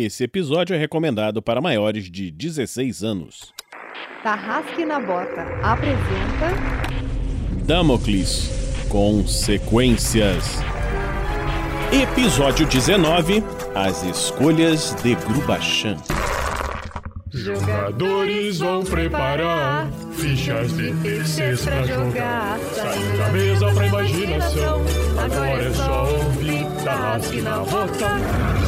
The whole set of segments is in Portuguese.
Esse episódio é recomendado para maiores de 16 anos. Tarrasque na Bota apresenta Damocles Consequências. Episódio 19 As Escolhas de Grubachan. Jogadores vão preparar fichas de terceiros pra jogar. Saindo da mesa pra imaginação. Agora é só ouvir Tarrasque na Bota.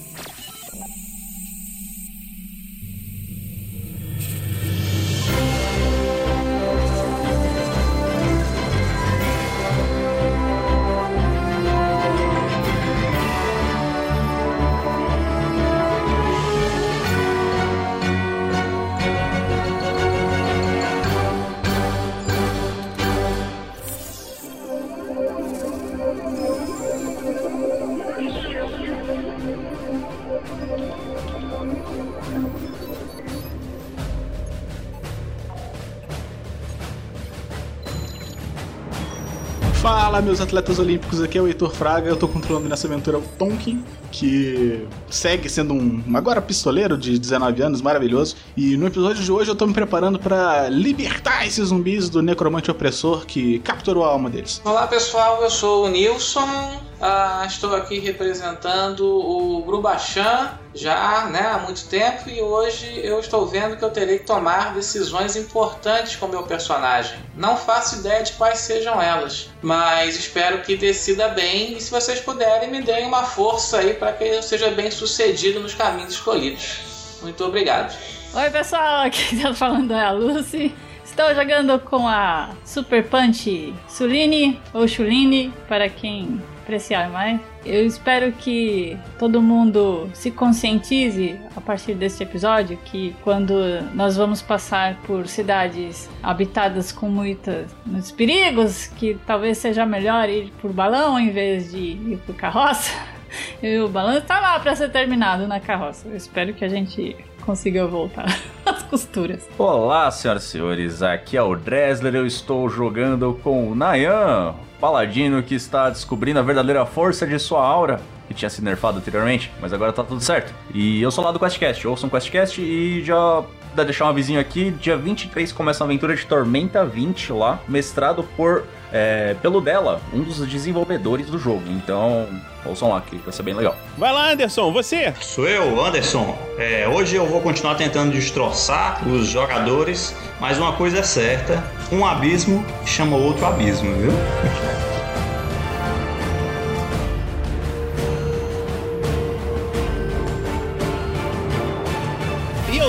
Meus atletas olímpicos, aqui é o Heitor Fraga. Eu tô controlando nessa aventura o Tonkin, que segue sendo um agora pistoleiro de 19 anos, maravilhoso. E no episódio de hoje eu tô me preparando para libertar esses zumbis do necromante opressor que capturou a alma deles. Olá pessoal, eu sou o Nilson. Ah, estou aqui representando o Grubachan já né, há muito tempo e hoje eu estou vendo que eu terei que tomar decisões importantes com meu personagem. Não faço ideia de quais sejam elas, mas espero que decida bem e se vocês puderem me deem uma força aí para que eu seja bem sucedido nos caminhos escolhidos. Muito obrigado. Oi pessoal, aqui tá falando é a Lucy. Estou jogando com a Super Punch Suline ou Chuline, para quem apreciar mais. Eu espero que todo mundo se conscientize a partir deste episódio que quando nós vamos passar por cidades habitadas com muitos perigos, que talvez seja melhor ir por balão em vez de ir por carroça. E o balão está lá para ser terminado na carroça. Eu espero que a gente consiga voltar às costuras. Olá, senhoras e senhores, aqui é o Dresler, eu estou jogando com o Nayan, paladino que está descobrindo a verdadeira força de sua aura, que tinha sido nerfado anteriormente, mas agora tá tudo certo. E eu sou lá do QuestCast, ouçam o QuestCast e já dá deixar um avisinho aqui, dia 23 começa a aventura de Tormenta 20 lá, mestrado por é, pelo dela, um dos desenvolvedores do jogo. Então, ouçam lá que vai ser bem legal. Vai lá, Anderson, você! Sou eu, Anderson. É, hoje eu vou continuar tentando destroçar os jogadores, mas uma coisa é certa: um abismo chama outro abismo, viu?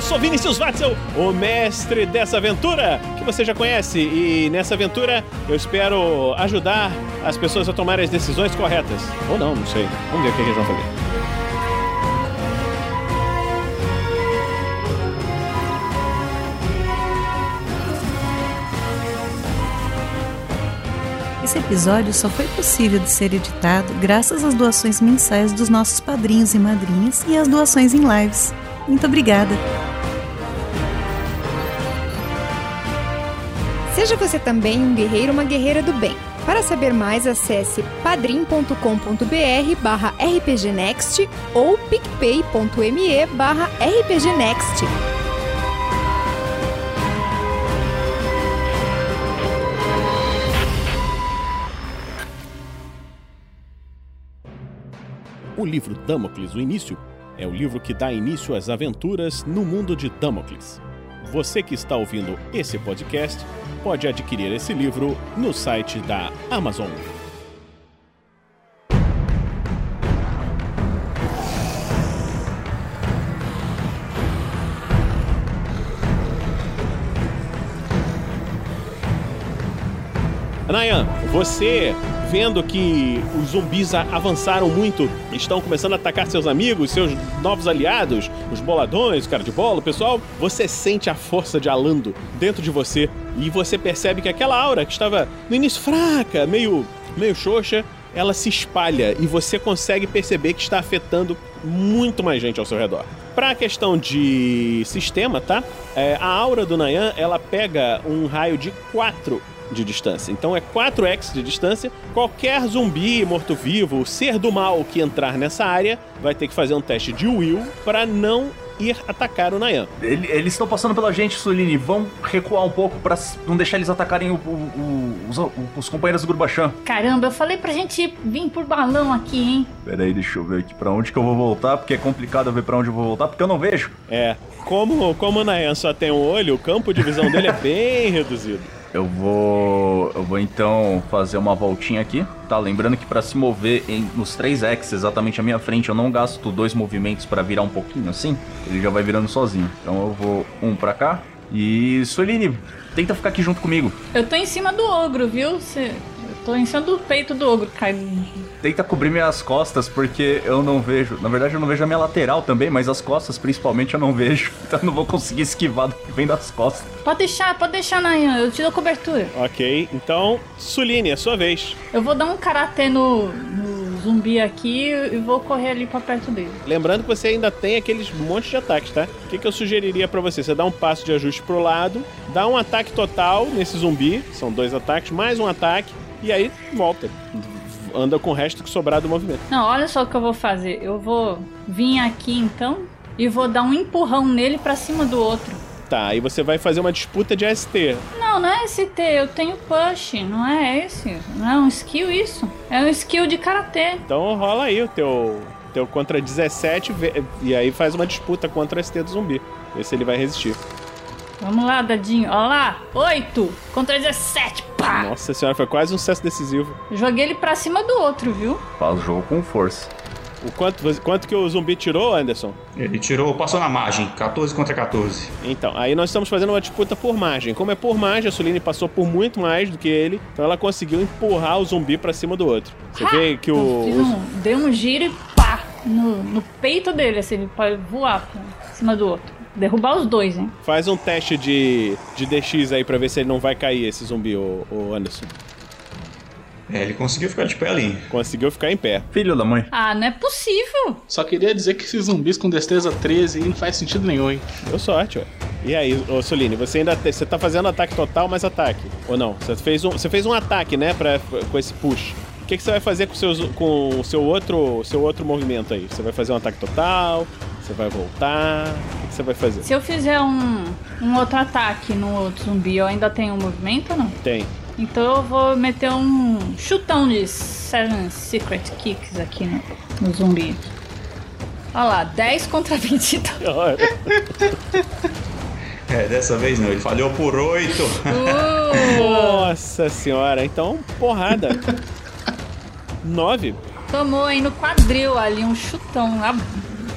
Sou Vinicius Watzel, o mestre dessa aventura que você já conhece. E nessa aventura eu espero ajudar as pessoas a tomarem as decisões corretas. Ou não, não sei. Vamos ver o que eles vão fazer. Esse episódio só foi possível de ser editado graças às doações mensais dos nossos padrinhos e madrinhas e às doações em lives. Muito obrigada! Seja você também um guerreiro ou uma guerreira do bem. Para saber mais, acesse padrim.com.br barra rpgnext ou picpay.me barra rpgnext. O livro Damocles, o início, é o livro que dá início às aventuras no mundo de Damocles. Você que está ouvindo esse podcast pode adquirir esse livro no site da Amazon. Nayan, você vendo que os zumbis a- avançaram muito, estão começando a atacar seus amigos, seus novos aliados, os boladões, cara de bola, o pessoal, você sente a força de Alando dentro de você e você percebe que aquela aura que estava no início fraca, meio, meio xoxa, ela se espalha e você consegue perceber que está afetando muito mais gente ao seu redor. Pra questão de sistema, tá? É, a aura do Nayan, ela pega um raio de 4 de distância. Então é 4x de distância. Qualquer zumbi, morto-vivo, ser do mal que entrar nessa área vai ter que fazer um teste de will para não ir atacar o Nayan. Ele- eles estão passando pela gente, Sulini. Vão recuar um pouco pra s- não deixar eles atacarem o- o- o- os, os companheiros do Grubachan. Caramba, eu falei pra gente vir por balão aqui, hein? Pera aí, deixa eu ver aqui pra onde que eu vou voltar, porque é complicado ver pra onde eu vou voltar, porque eu não vejo. É, como, como o Nayan só tem um olho, o campo de visão dele é bem reduzido. Eu vou. Eu vou então fazer uma voltinha aqui. Tá, lembrando que pra se mover em, nos três X exatamente à minha frente, eu não gasto dois movimentos pra virar um pouquinho assim. Ele já vai virando sozinho. Então eu vou um pra cá. E Sueline, tenta ficar aqui junto comigo. Eu tô em cima do ogro, viu? Cê- Eu tô em cima do peito do ogro, cai. Tenta cobrir minhas costas, porque eu não vejo. Na verdade, eu não vejo a minha lateral também, mas as costas principalmente eu não vejo. Então eu não vou conseguir esquivar do que vem das costas. Pode deixar, pode deixar, Nayan, eu te dou cobertura. Ok, então, Suline, é sua vez. Eu vou dar um karatê no, no zumbi aqui e vou correr ali pra perto dele. Lembrando que você ainda tem aqueles monte de ataques, tá? O que, que eu sugeriria pra você? Você dá um passo de ajuste pro lado, dá um ataque total nesse zumbi, são dois ataques, mais um ataque, e aí volta. Anda com o resto que sobrar do movimento. Não, olha só o que eu vou fazer. Eu vou vir aqui então e vou dar um empurrão nele pra cima do outro. Tá, aí você vai fazer uma disputa de ST. Não, não é ST, eu tenho push, não é esse. Não é um skill isso. É um skill de karatê. Então rola aí o teu, teu contra 17 vê- e aí faz uma disputa contra o ST do zumbi. Vê se ele vai resistir. Vamos lá, dadinho. Olha lá, 8 contra 17. Pá! Nossa senhora, foi quase um sucesso decisivo. Joguei ele pra cima do outro, viu? Faz o jogo com força. O quanto, quanto que o zumbi tirou, Anderson? Ele tirou, passou na margem, 14 contra 14. Então, aí nós estamos fazendo uma disputa por margem. Como é por margem, a Suline passou por muito mais do que ele, então ela conseguiu empurrar o zumbi pra cima do outro. Você vê que o. Um, dei um giro e pá! No, no peito dele, assim, ele pode voar pra cima do outro. Derrubar os dois, hein? Faz um teste de, de DX aí pra ver se ele não vai cair, esse zumbi, o, o Anderson. É, ele conseguiu ficar de pé ali. Conseguiu ficar em pé. Filho da mãe. Ah, não é possível! Só queria dizer que esses zumbis com destreza 13 aí não faz sentido nenhum, hein? Deu sorte, ó. E aí, ô Soline, você ainda te- você tá fazendo ataque total mais ataque? Ou não? Você fez um, você fez um ataque, né, pra, com esse push. O que, que você vai fazer com, seus, com o seu outro, seu outro movimento aí? Você vai fazer um ataque total? Você vai voltar? O que, você vai fazer? Se eu fizer um, um outro ataque no outro zumbi, eu ainda tenho um movimento ou não? Tem. Então eu vou meter um chutão de Seven Secret Kicks aqui no, no zumbi. Olha lá, 10 contra 22. É, dessa vez não, ele falhou por 8. Nossa senhora, então, porrada. Nove. Tomou aí no quadril ali um chutão, na,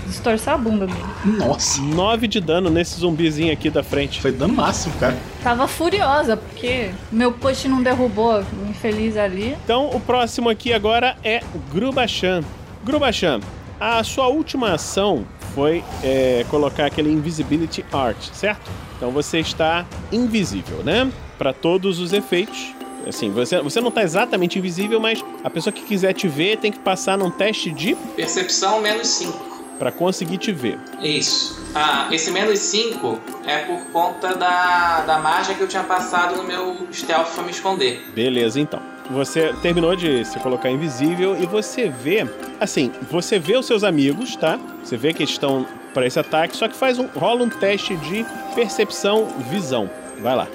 distorcer a bunda dele. Nossa. Nove de dano nesse zumbizinho aqui da frente. Foi dano máximo, cara. Tava furiosa, porque meu push não derrubou o infeliz ali. Então, o próximo aqui agora é Grubachan. Grubachan, a sua última ação foi é, colocar aquele Invisibility Art, certo? Então você está invisível, né? Para todos os efeitos. Assim, você, você não está exatamente invisível, mas a pessoa que quiser te ver tem que passar num teste de Percepção menos 5. Para conseguir te ver. Isso. Ah, esse menos 5 é por conta da, da margem que eu tinha passado no meu stealth pra me esconder. Beleza, então. Você terminou de se colocar invisível e você vê, assim, você vê os seus amigos, tá? Você vê que eles estão para esse ataque, só que faz um rola um teste de percepção visão. Vai lá.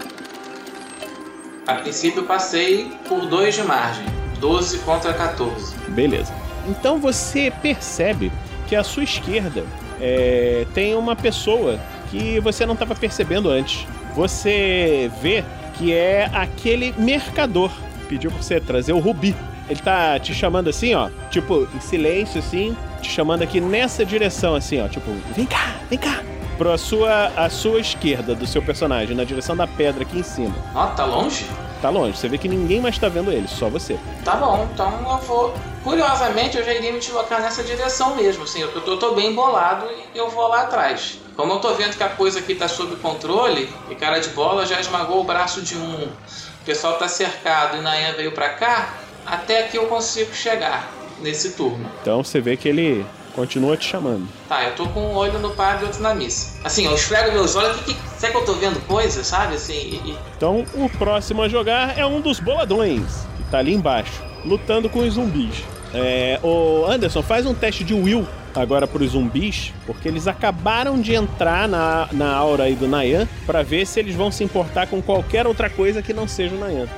A princípio eu passei por 2 de margem. 12 contra 14. Beleza. Então você percebe que à sua esquerda é, tem uma pessoa que você não estava percebendo antes. Você vê que é aquele mercador. Pediu pra você trazer o Rubi. Ele tá te chamando assim, ó, tipo, em silêncio, assim, te chamando aqui nessa direção, assim, ó, tipo, vem cá, vem cá. Pra sua, a sua esquerda do seu personagem, na direção da pedra aqui em cima. Ó, tá longe? Tá longe, você vê que ninguém mais tá vendo ele, só você. Tá bom, então eu vou. Curiosamente, eu já iria me deslocar nessa direção mesmo. Assim, eu tô, tô bem bolado e eu vou lá atrás. Como eu tô vendo que a coisa aqui tá sob controle, e cara de bola já esmagou o braço de um, o pessoal tá cercado e Nayan veio pra cá, até aqui eu consigo chegar nesse turno. Então você vê que ele Continua te chamando. Tá, eu tô com um olho no padre e outro na missa. Assim, eu esfrego meus olhos, que, que, será que eu tô vendo coisa, sabe? Assim, e... Então, o próximo a jogar é um dos boladões, que tá ali embaixo, lutando com os zumbis. É, o Anderson, faz um teste de Will agora pros zumbis, porque eles acabaram de entrar na, na aura aí do Nayan pra ver se eles vão se importar com qualquer outra coisa que não seja o Nayan.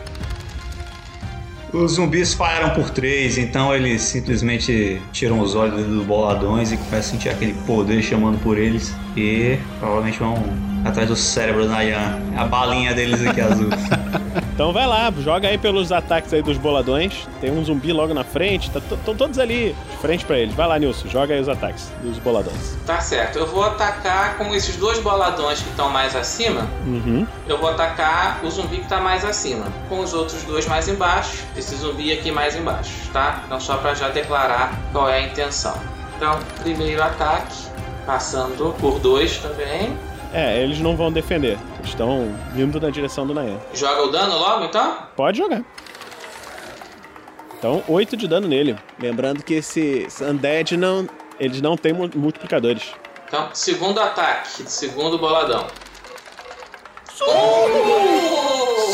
Os zumbis falharam por três, então eles simplesmente tiram os olhos dos boladões e começam a sentir aquele poder chamando por eles. E provavelmente vão atrás do cérebro do Nayan. A balinha deles aqui azul. Então vai lá, joga aí pelos ataques aí dos boladões. Tem um zumbi logo na frente, estão todos ali de frente pra eles. Vai lá, Nilson, joga aí os ataques dos boladões. Tá certo, eu vou atacar com esses dois boladões que estão mais acima. Uhum. Eu vou atacar o zumbi que tá mais acima, com os outros dois mais embaixo, esse zumbi aqui mais embaixo, tá? Então só pra já declarar qual é a intenção. Então, primeiro ataque, passando por dois também. É, eles não vão defender. Estão indo na direção do Nayan. Joga o dano logo, então? Pode jogar. Então, 8 de dano nele. Lembrando que esse Undead não. Eles não têm multiplicadores. Então, segundo ataque, segundo boladão.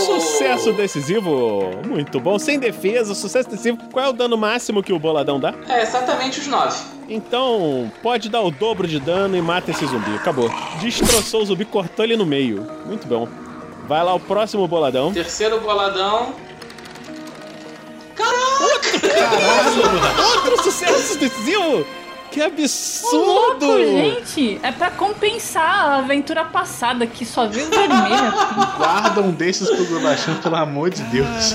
Sucesso decisivo! Muito bom. Sem defesa, sucesso decisivo. Qual é o dano máximo que o boladão dá? É exatamente os 9. Então, pode dar o dobro de dano e mata esse zumbi. Acabou. Destroçou o zumbi, cortou ele no meio. Muito bom. Vai lá o próximo boladão. Terceiro boladão. Caralho! Outro sucesso decisivo! Que absurdo! Ô, louco, gente! É pra compensar a aventura passada que só viu vermelho. Guarda um desses pro Grubachan, pelo amor de Deus.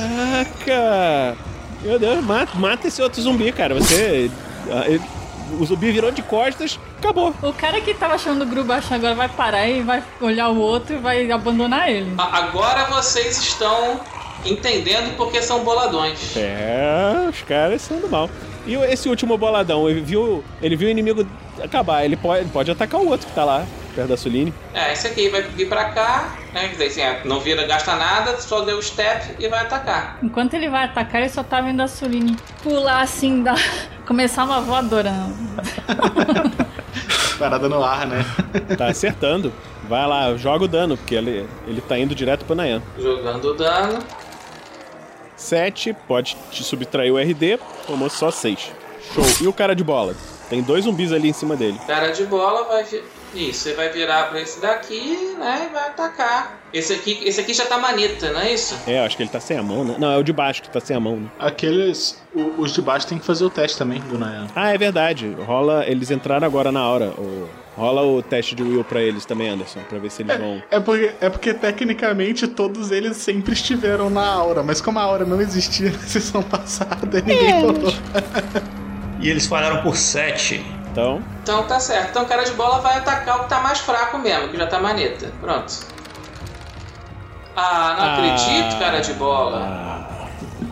Caraca! Meu Deus, mata, mata esse outro zumbi, cara. Você. O zumbi virou de costas, acabou. O cara que tava achando o Grubachan agora vai parar e vai olhar o outro e vai abandonar ele. Agora vocês estão entendendo porque são boladões. É, os caras são do mal. E esse último boladão, ele viu, ele viu o inimigo acabar. Ele pode, ele pode atacar o outro que tá lá, perto da Suline. É, esse aqui vai vir pra cá, né? Quer dizer, assim, é, não vira, gasta nada, só deu step e vai atacar. Enquanto ele vai atacar, ele só tá vendo a Suline pular assim, da... começar uma voadora. Parada no ar, né? Tá acertando. Vai lá, joga o dano, porque ele, ele tá indo direto pro Nayan. Jogando o dano. 7, pode te subtrair o RD, tomou só 6. Show. E o cara de bola? Tem dois zumbis ali em cima dele. Cara de bola vai vir. Isso, você vai virar pra esse daqui, né? E vai atacar. Esse aqui, esse aqui já tá maneta, não é isso? É, acho que ele tá sem a mão, né? Não, é o de baixo que tá sem a mão, né? Aqueles. o- os de baixo tem que fazer o teste também do Nayan. Ah, é verdade. Rola. Eles entraram agora na hora. O- rola o teste de Will pra eles também, Anderson, pra ver se eles vão. É porque, é porque tecnicamente todos eles sempre estiveram na aura, mas como a aura não existia na sessão passada, ninguém falou. E eles falharam por 7. Então. Então tá certo. Então o cara de bola vai atacar o que tá mais fraco mesmo, que já tá maneta. Pronto. Ah, não Ah. acredito, cara de bola.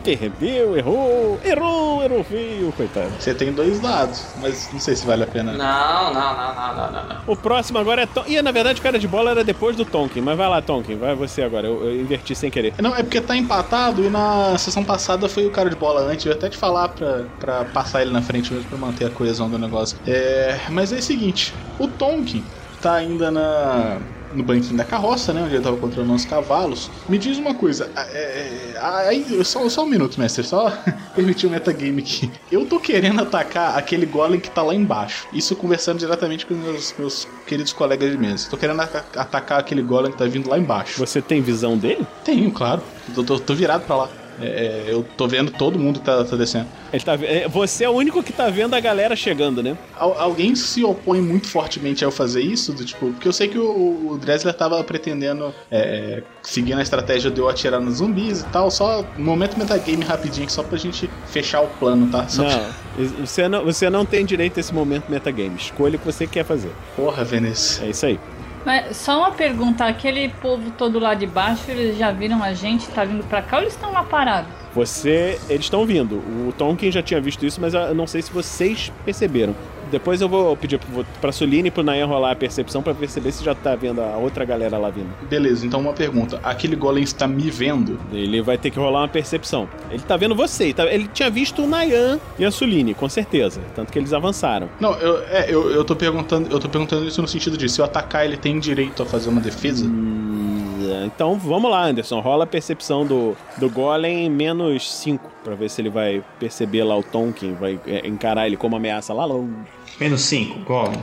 Perdeu, errou, errou, errou feio, coitado. Você tem dois dados, mas não sei se vale a pena. Não, não, não, não, não, não, não. O próximo agora é Tom. Ih, na verdade, o cara de bola era depois do Tonkin. Mas vai lá, Tonkin, vai você agora. Eu, eu inverti sem querer. Não, é porque tá empatado e na sessão passada foi o cara de bola antes. Eu ia até te falar pra, pra passar ele na frente mesmo pra manter a coesão do negócio. É, mas é o seguinte: o Tonkin tá ainda na, no banquinho da carroça, né? Onde ele tava controlando os cavalos. Me diz uma coisa: é, é, só, só um minuto, mestre, só permitir um metagame aqui. Eu tô querendo atacar aquele golem que tá lá embaixo. Isso conversando diretamente com meus, meus queridos colegas de mesa. Tô querendo ata- atacar aquele golem que tá vindo lá embaixo. Você tem visão dele? Tenho, claro. Tô, tô- tô virado pra lá. É, é, eu tô vendo todo mundo que tá, tá descendo. Tá, é, você é o único que tá vendo a galera chegando, né? Al- alguém se opõe muito fortemente a eu fazer isso? Do, tipo, porque eu sei que o, o Dressler tava pretendendo é, seguir na estratégia de eu atirar nos zumbis e tal. Só um momento metagame rapidinho, aqui, só pra gente fechar o plano, tá? Só Não, você não, você não tem direito a esse momento metagame. Escolha o que você quer fazer. Porra, Venice. É isso aí. Mas só uma pergunta, aquele povo todo lá de baixo, eles já viram a gente, tá vindo pra cá ou eles estão lá parados? Você. Eles estão vindo. O Tonkin já tinha visto isso, mas eu não sei se vocês perceberam. Depois eu vou pedir pra Suline e pro Nayan rolar a percepção pra perceber se já tá vendo a outra galera lá vindo. Beleza, então uma pergunta. Aquele golem está me vendo? Ele vai ter que rolar uma percepção. Ele tá vendo você. tá- Ele tinha visto o Nayan e a Suline, com certeza. Tanto que eles avançaram. Não, eu, é, eu, eu tô perguntando, eu tô perguntando isso no sentido de se eu atacar ele tem direito a fazer uma defesa? Então vamos lá, Anderson. Rola a percepção do, do Golem menos 5. Pra ver se ele vai perceber lá o Tonkin, vai é, encarar ele como ameaça lá longe. Menos 5, Goblin.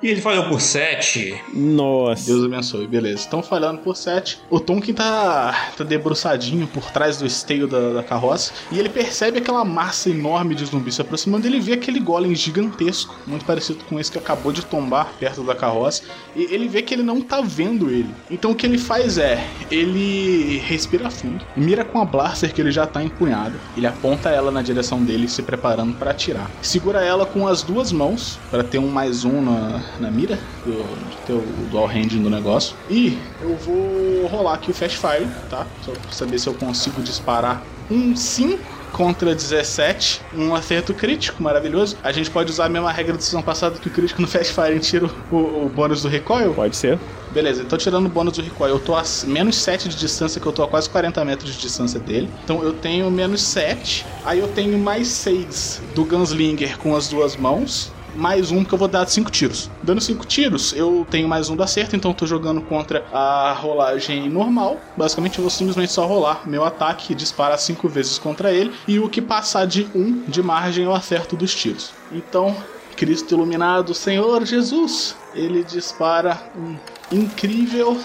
E ele falhou por 7. Nossa. Deus abençoe, beleza. Estão falhando por 7. O Tonkin tá, tá debruçadinho por trás do esteio da, da carroça. E ele percebe aquela massa enorme de zumbi se aproximando. Ele vê aquele golem gigantesco, muito parecido com esse que acabou de tombar perto da carroça. E ele vê que ele não tá vendo ele. Então o que ele faz é: ele respira fundo, mira com a blaster que ele já tá empunhada. Ele aponta ela na direção dele, se preparando para atirar. Segura ela com as duas mãos, para ter um mais um na, na mira, do, de ter o dual hand no negócio. E eu vou rolar aqui o Fast Fire, tá? Só pra saber se eu consigo disparar um 5 contra 17, um acerto crítico, maravilhoso. A gente pode usar a mesma regra da sessão passada que o crítico no Fast Fire tira o, o bônus do recoil? Pode ser. Beleza, então tirando o bônus do recoil, eu tô a menos 7 de distância, que eu tô a quase 40 metros de distância dele. Então eu tenho menos 7, aí eu tenho mais 6 do Gunslinger com as duas mãos. Mais um que eu vou dar 5 tiros. Dando 5 tiros, eu tenho mais um do acerto, então eu tô jogando contra a rolagem normal. Basicamente, eu vou simplesmente só rolar meu ataque disparar 5 vezes contra ele. E o que passar de 1 um de margem eu acerto dos tiros. Então, Cristo iluminado, Senhor Jesus, ele dispara um incrível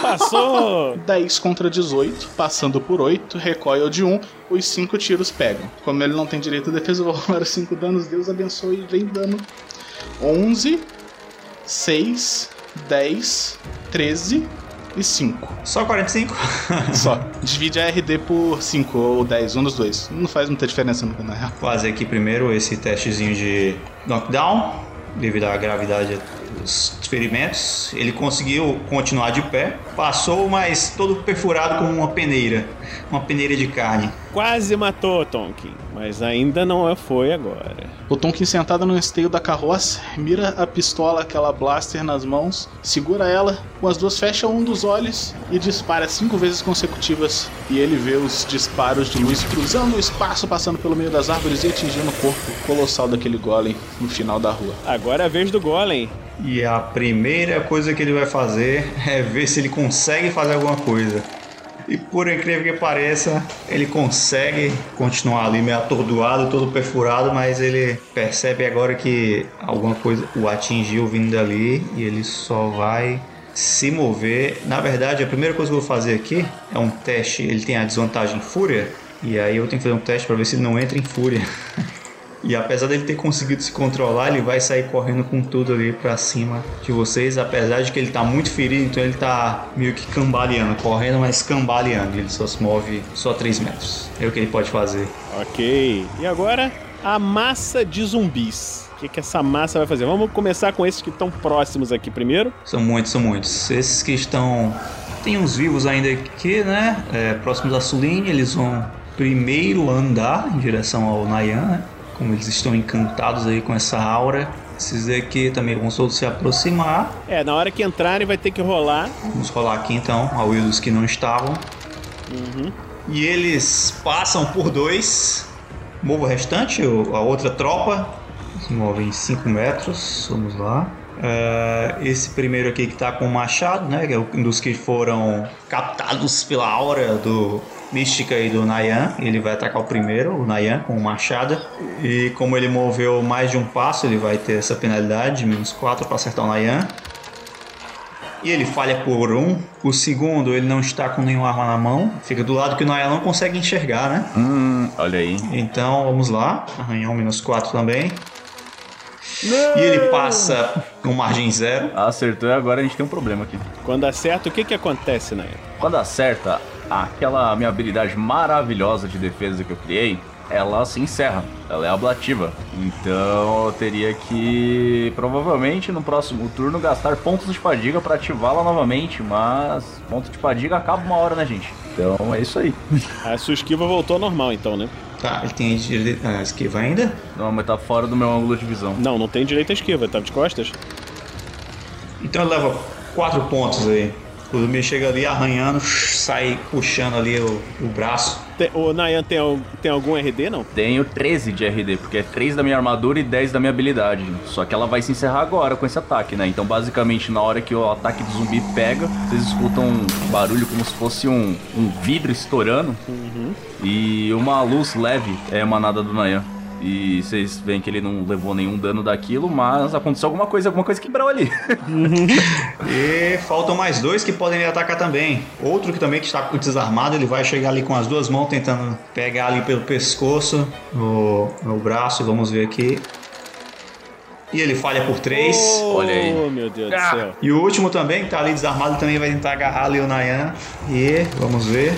Passou! 10 contra 18, passando por 8, recoil de 1, os 5 tiros pegam. Como ele não tem direito à defesa, eu vou rolar 5 danos, Deus abençoe, vem dano. 11, 6, 10, 13 e 5. Só 45? Só. Divide a RD por 5 ou 10, um dos dois. Não faz muita diferença no na real. Fazer aqui primeiro esse testezinho de knockdown, devido à gravidade dos ferimentos. Ele conseguiu continuar de pé, passou, mas todo perfurado como uma peneira uma peneira de carne. Quase matou Tonkin, mas ainda não foi agora. O Tonkin sentado no esteio da carroça, mira a pistola, aquela blaster nas mãos, segura ela, com as duas fecha um dos olhos e dispara cinco vezes consecutivas. E ele vê os disparos de luz cruzando o espaço, passando pelo meio das árvores e atingindo o corpo colossal daquele golem no final da rua. Agora é a vez do golem. E a primeira coisa que ele vai fazer é ver se ele consegue fazer alguma coisa. E por incrível que pareça, ele consegue continuar ali meio atordoado, todo perfurado, mas ele percebe agora que alguma coisa o atingiu vindo dali e ele só vai se mover. Na verdade, a primeira coisa que eu vou fazer aqui é um teste. Ele tem a desvantagem em fúria, e aí eu tenho que fazer um teste para ver se ele não entra em fúria. E apesar dele ter conseguido se controlar, ele vai sair correndo com tudo ali pra cima de vocês. Apesar de que ele tá muito ferido, então ele tá meio que cambaleando, correndo, mas cambaleando. Ele só se move só 3 metros. É o que ele pode fazer. Ok. E agora, a massa de zumbis. O que, que essa massa vai fazer? Vamos começar com esses que estão próximos aqui primeiro. São muitos, são muitos. Esses que estão. Tem uns vivos ainda aqui, né? É, próximos da Suline, eles vão primeiro andar em direção ao Nayan, né? Como eles estão encantados aí com essa aura. Esses daqui também vão todos se aproximar. É, na hora que entrarem vai ter que rolar. Vamos rolar aqui então, a will dos que não estavam. Uhum. E eles passam por dois. Move o restante, a outra tropa. Se move em 5 metros. Vamos lá. Uh, esse primeiro aqui que tá com o machado, né? Que é um dos que foram captados pela aura do Mística e do Nayan. Ele vai atacar o primeiro, o Nayan, com o machado. E como ele moveu mais de um passo, ele vai ter essa penalidade de menos 4 para acertar o Nayan. E ele falha por um. O segundo, ele não está com nenhuma arma na mão. Fica do lado que o Nayan não consegue enxergar, né? Hum, olha aí. Então, vamos lá. Arranhão menos 4 também. Não. E ele passa com margem zero. Acertou e agora a gente tem um problema aqui. Quando acerta, o que que acontece, né? Quando acerta, aquela minha habilidade maravilhosa de defesa que eu criei, ela se encerra, ela é ablativa. Então eu teria que provavelmente no próximo turno gastar pontos de fadiga para ativá-la novamente, mas ponto de fadiga acaba uma hora, né, gente? Então é isso aí. A sua esquiva voltou ao normal, então, né? tá, ele tem dire- ah, esquiva ainda? Não, mas tá fora do meu ângulo de visão. Não, não tem direita esquiva, tá de costas. Então ele leva quatro pontos aí. O zumbi chega ali arranhando, sai puxando ali o, o braço. Tem- o Nayan tem, tem algum RD, não? Tenho 13 de RD, porque é 3 da minha armadura e 10 da minha habilidade. Só que ela vai se encerrar agora com esse ataque, né? Então, basicamente, na hora que o ataque do zumbi pega, vocês escutam um barulho como se fosse um, um vidro estourando. E uma luz leve é emanada do Nayan. E vocês veem que ele não levou nenhum dano daquilo, mas aconteceu alguma coisa, alguma coisa quebrou ali. E faltam mais dois que podem lhe atacar também. Outro que também que está desarmado, ele vai chegar ali com as duas mãos tentando pegar ali pelo pescoço, no, no braço, vamos ver aqui. E ele falha por três. Olha aí. Oh, meu Deus do céu. E o último também, que tá ali desarmado, também vai tentar agarrar ali o Nayan. E vamos ver.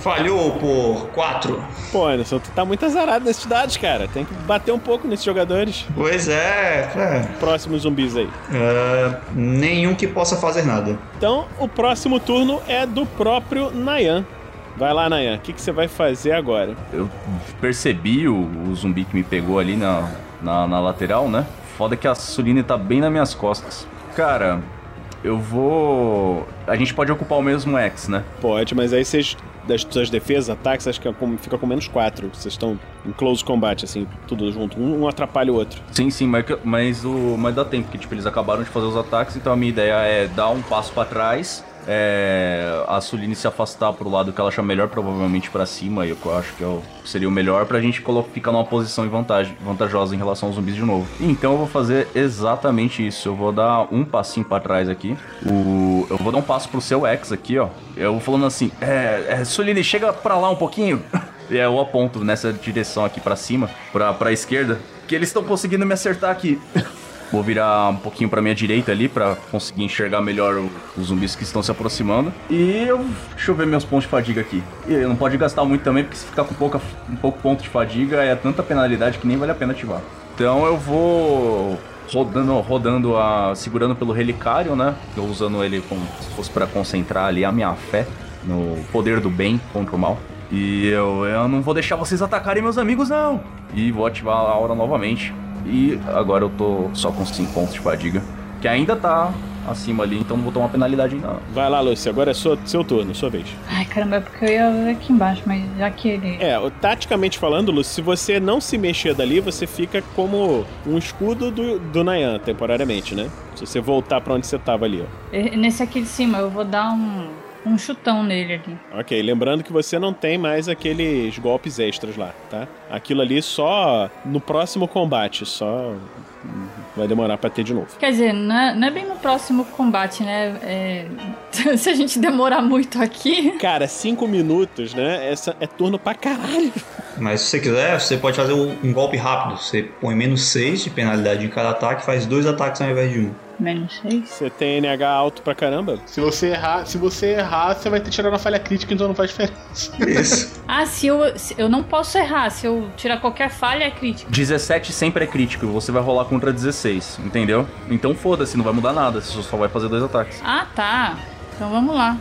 Falhou por quatro. Pô, Anderson, tu tá muito azarado nesses dados, cara. Tem que bater um pouco nesses jogadores. Pois é, é. Próximos zumbis aí. Ah, nenhum que possa fazer nada. Então, o próximo turno é do próprio Nayan. Vai lá, Nayan. O que, que você vai fazer agora? Eu percebi o, o zumbi que me pegou ali na, na, na lateral, né? Foda que a Suline tá bem nas minhas costas. Cara, eu vou. A gente pode ocupar o mesmo X, né? Pode, mas aí vocês, das suas defesas, ataques, acho que é fica com menos 4. Vocês estão em close combat, assim, tudo junto. Um, um atrapalha o outro. Sim, sim, mas, mas, o, mas dá tempo, porque tipo, eles acabaram de fazer os ataques, então a minha ideia é dar um passo pra trás, é, a Suline se afastar pro lado que ela achar melhor, provavelmente pra cima, e eu acho que é seria o melhor pra gente colo- ficar numa posição em vantagem, vantajosa em relação aos zumbis de novo. Então eu vou fazer exatamente isso, eu vou dar um passinho pra trás aqui, o, eu vou dar um passo pro seu X aqui, ó, eu vou falando assim, é, é Suline, chega pra lá um pouquinho, e eu aponto nessa direção aqui pra cima, pra, pra esquerda, que eles estão conseguindo me acertar aqui. Vou virar um pouquinho pra minha direita ali pra conseguir enxergar melhor o- os zumbis que estão se aproximando. E eu. Deixa eu ver meus pontos de fadiga aqui. E não pode gastar muito também, porque se ficar com pouca, um pouco ponto de fadiga é tanta penalidade que nem vale a pena ativar. Então eu vou rodando, rodando a. segurando pelo relicário, né? Eu usando ele como se fosse pra concentrar ali a minha fé no poder do bem contra o mal. E eu, eu não vou deixar vocês atacarem meus amigos, não. E vou ativar a aura novamente. E agora eu tô só com 5 pontos de fadiga. Que ainda tá acima ali, então não vou tomar penalidade ainda. não. Vai lá, Lucy, agora é sua, seu turno, sua vez. Ai, caramba, é porque eu ia ver aqui embaixo, mas já que ele. É, taticamente falando, Lucy, se você não se mexer dali, você fica como um escudo do, do Nayan, temporariamente, né? Se você voltar pra onde você tava ali, ó. Nesse aqui de cima, eu vou dar um, um chutão nele ali. Ok, lembrando que você não tem mais aqueles golpes extras lá, tá? Aquilo ali só no próximo combate, só vai demorar pra ter de novo. Quer dizer, não é, não é bem no próximo combate, né? É, se a gente demorar muito aqui. Cara, cinco minutos, né? Essa é turno pra caralho. Mas se você quiser, você pode fazer um um golpe rápido. Você põe menos 6 de penalidade em cada ataque, faz dois ataques ao invés de um. Menos seis. Você tem NH alto pra caramba? Se você errar, se você errar, você vai ter tirado a falha crítica, então não faz diferença. Isso. Ah, se eu, se eu não posso errar. Se eu tirar qualquer falha, é crítico. 17 sempre é crítico, você vai rolar contra 16, entendeu? Então foda-se, não vai mudar nada, você só vai fazer dois ataques. Ah, tá. Então vamos lá.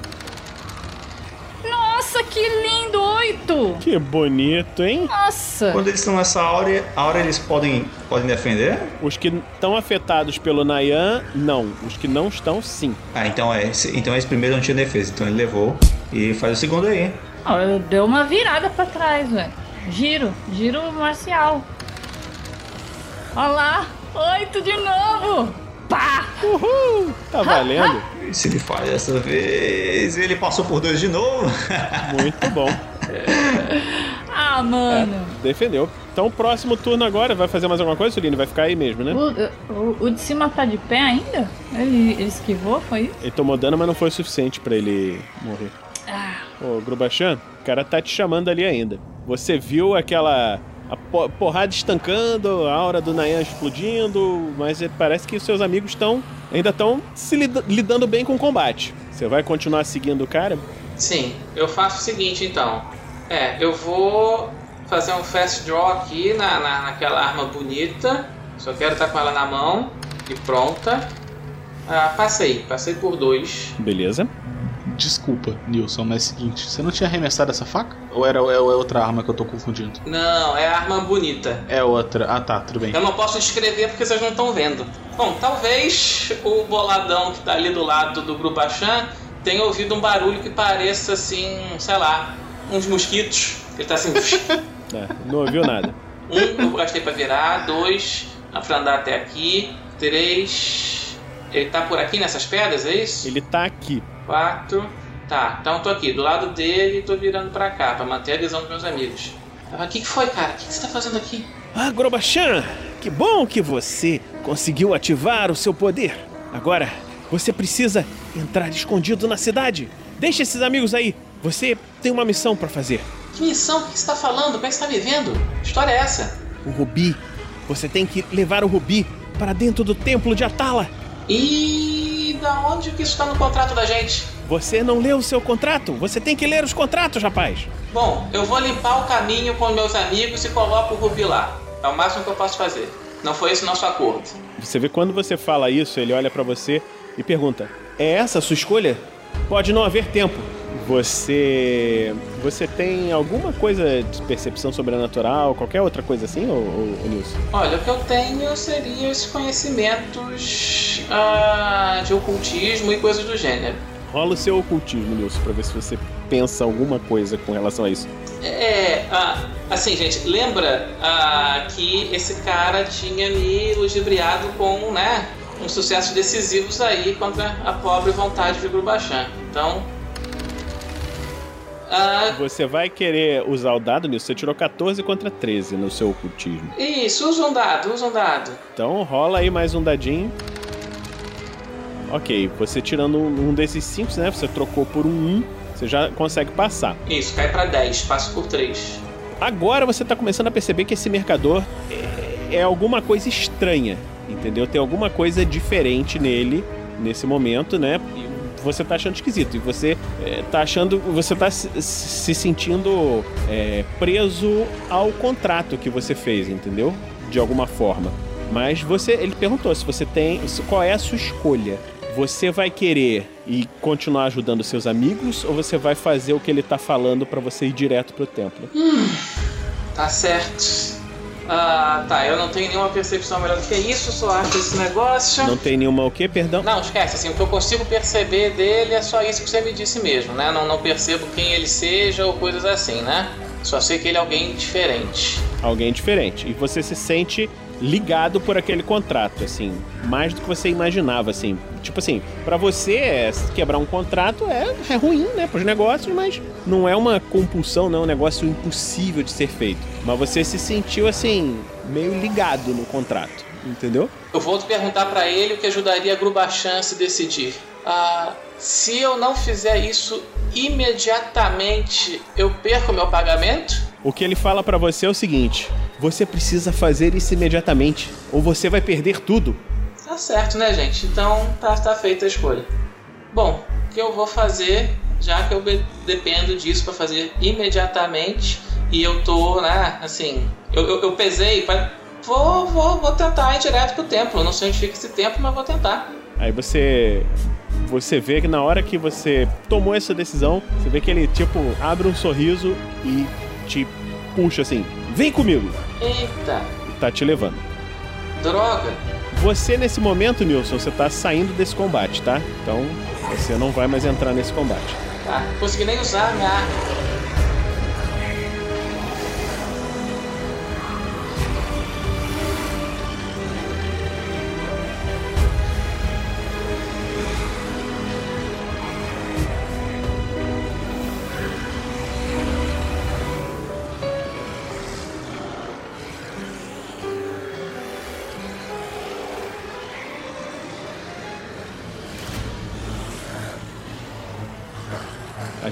Nossa, que lindo! Oito! Que bonito, hein? Nossa! Quando eles estão nessa áurea, áurea eles podem, podem defender? Os que estão afetados pelo Nayan, não. Os que não estão, sim. Ah, então é. esse- Então esse primeiro não tinha defesa. Então ele levou. E faz o segundo aí. Ó, eu dei uma virada pra trás, velho. Giro, giro marcial. Olha lá, oito de novo. Pá! Uhul! Tá valendo? Se ele falha dessa vez, ele passou por dois de novo. Muito bom. Ah, mano. Defendeu. Então, o próximo turno agora, vai fazer mais alguma coisa, Suline? Vai ficar aí mesmo, né? O, o- o de cima tá de pé ainda? Ele, ele esquivou, foi isso? Ele tomou dano, mas não foi o suficiente pra ele morrer. Ah, Ô, Grubachan, o cara tá te chamando ali ainda. Você viu aquela a po- porrada estancando, a aura do Nayan explodindo, mas é- parece que os seus amigos estão ainda estão se lida- lidando bem com o combate. Você vai continuar seguindo o cara? Sim, eu faço o seguinte então. É, eu vou fazer um fast draw aqui na, na, naquela arma bonita. Só quero estar com ela na mão e pronta. Ah, passei, passei por dois. Beleza. Desculpa, Nilson, mas é o seguinte, você não tinha arremessado essa faca? Ou era ou é outra arma que eu tô confundindo? Não, é arma bonita. É outra. Ah tá, tudo bem. Eu não posso descrever porque vocês não estão vendo. Bom, talvez o boladão que tá ali do lado do Grubachan tenha ouvido um barulho que pareça assim, sei lá, uns mosquitos. Ele tá assim. É, não ouviu nada. Um eu gastei pra virar, dois pra andar até aqui, três. Ele tá por aqui nessas pedras, é isso? Ele tá aqui. Quatro. Tá, então eu tô aqui do lado dele e tô virando pra cá, pra manter a visão dos meus amigos. Ah, O que, que foi, cara? O que, que você tá fazendo aqui? Ah, Grobachan, que bom que você conseguiu ativar o seu poder. Agora, você precisa entrar escondido na cidade. Deixa esses amigos aí. Você tem uma missão pra fazer. Que missão? O que você tá falando? Como é que você tá me vendo? Que história é essa? O Rubi. Você tem que levar o Rubi para dentro do templo de Atala. E da onde que isso tá no contrato da gente? Você não leu o seu contrato? Você tem que ler os contratos, rapaz. Bom, eu vou limpar o caminho com meus amigos e coloco o Rubi lá. É o máximo que eu posso fazer. Não foi esse o nosso acordo. Você vê quando você fala isso, ele olha pra você e pergunta: "É essa a sua escolha? Pode não haver tempo. Você você tem alguma coisa de percepção sobrenatural, qualquer outra coisa assim, ô, ô Nilson? Olha, o que eu tenho seriam esses conhecimentos ah, de ocultismo e coisas do gênero. Rola o seu ocultismo, Nilson, pra ver se você pensa alguma coisa com relação a isso. É, ah, assim, gente, lembra ah, que esse cara tinha me ludibriado com, né, uns sucessos decisivos aí contra a pobre vontade de Grubachan. Então, ah, Você vai querer usar o dado, Nilson? Você tirou 14 contra 13 no seu ocultismo. isso, usa um dado, usa um dado. Então rola aí mais um dadinho. Ok, você tirando um desses 5, né? Você trocou por um 1, você já consegue passar. Isso, cai pra 10, passo por 3. Agora você tá começando a perceber que esse mercador é, é alguma coisa estranha, entendeu? Tem alguma coisa diferente nele nesse momento, né? E você tá achando esquisito e você é, tá achando, você tá se, se sentindo é, preso ao contrato que você fez, entendeu? De alguma forma. Mas você, ele perguntou se você tem, qual é a sua escolha? Você vai querer ir continuar ajudando seus amigos ou você vai fazer o que ele tá falando pra você ir direto pro templo? Tá certo. Ah, tá, eu não tenho nenhuma percepção melhor do que isso, só acho esse negócio. Não tem nenhuma o quê, perdão? Não, esquece, assim, o que eu consigo perceber dele é só isso que você me disse mesmo, né? Não, não percebo quem ele seja ou coisas assim, né? Só sei que ele é alguém diferente. Alguém diferente. E você se sente ligado por aquele contrato, assim, mais do que você imaginava, assim. Tipo assim, pra você é, quebrar um contrato é, é ruim, né, pros negócios, mas não é uma compulsão, não é um negócio impossível de ser feito. Mas você se sentiu assim meio ligado no contrato, entendeu? Eu vou te perguntar pra ele o que ajudaria a Grubachan a se decidir. Ah, se eu não fizer isso imediatamente, eu perco meu pagamento? O que ele fala pra você é o seguinte: você precisa fazer isso imediatamente, ou você vai perder tudo. Tá certo, né, gente? Então tá, tá feita a escolha. Bom, o que eu vou fazer, já que eu dependo disso pra fazer imediatamente, e eu tô, né, assim, eu, eu, eu pesei, pra- vou, vou, vou tentar ir direto pro templo. Eu não sei onde fica esse templo, mas vou tentar. Aí você você vê que na hora que você tomou essa decisão, você vê que ele tipo abre um sorriso e te puxa assim: "Vem comigo". Eita, E tá te levando. droga. Você nesse momento, Nilson, você tá saindo desse combate, tá? Então, você não vai mais entrar nesse combate. Tá, não consegui nem usar a minha arma.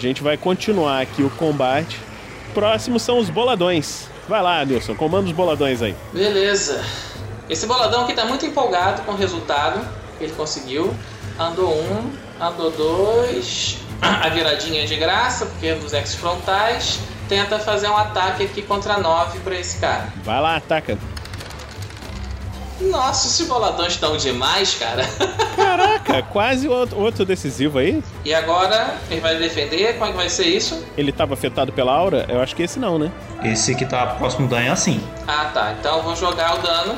Gente vai continuar aqui o combate. Próximo são os boladões. Vai lá, Nilson, comanda os boladões aí. Beleza. Esse boladão aqui tá muito empolgado com o resultado que ele conseguiu. Andou um, andou dois. A viradinha é de graça, porque é dos ex-frontais. Tenta fazer um ataque aqui contra 9 pra esse cara. Vai lá, ataca. Nossa, esses boladões estão demais, cara. Caraca, quase outro, outro decisivo aí. E agora, quem vai defender? Como é que vai ser isso? Ele tava afetado pela aura? Eu acho que esse não, né? Esse que tá próximo do Dan é assim. Ah, tá. Então eu vou jogar o dano.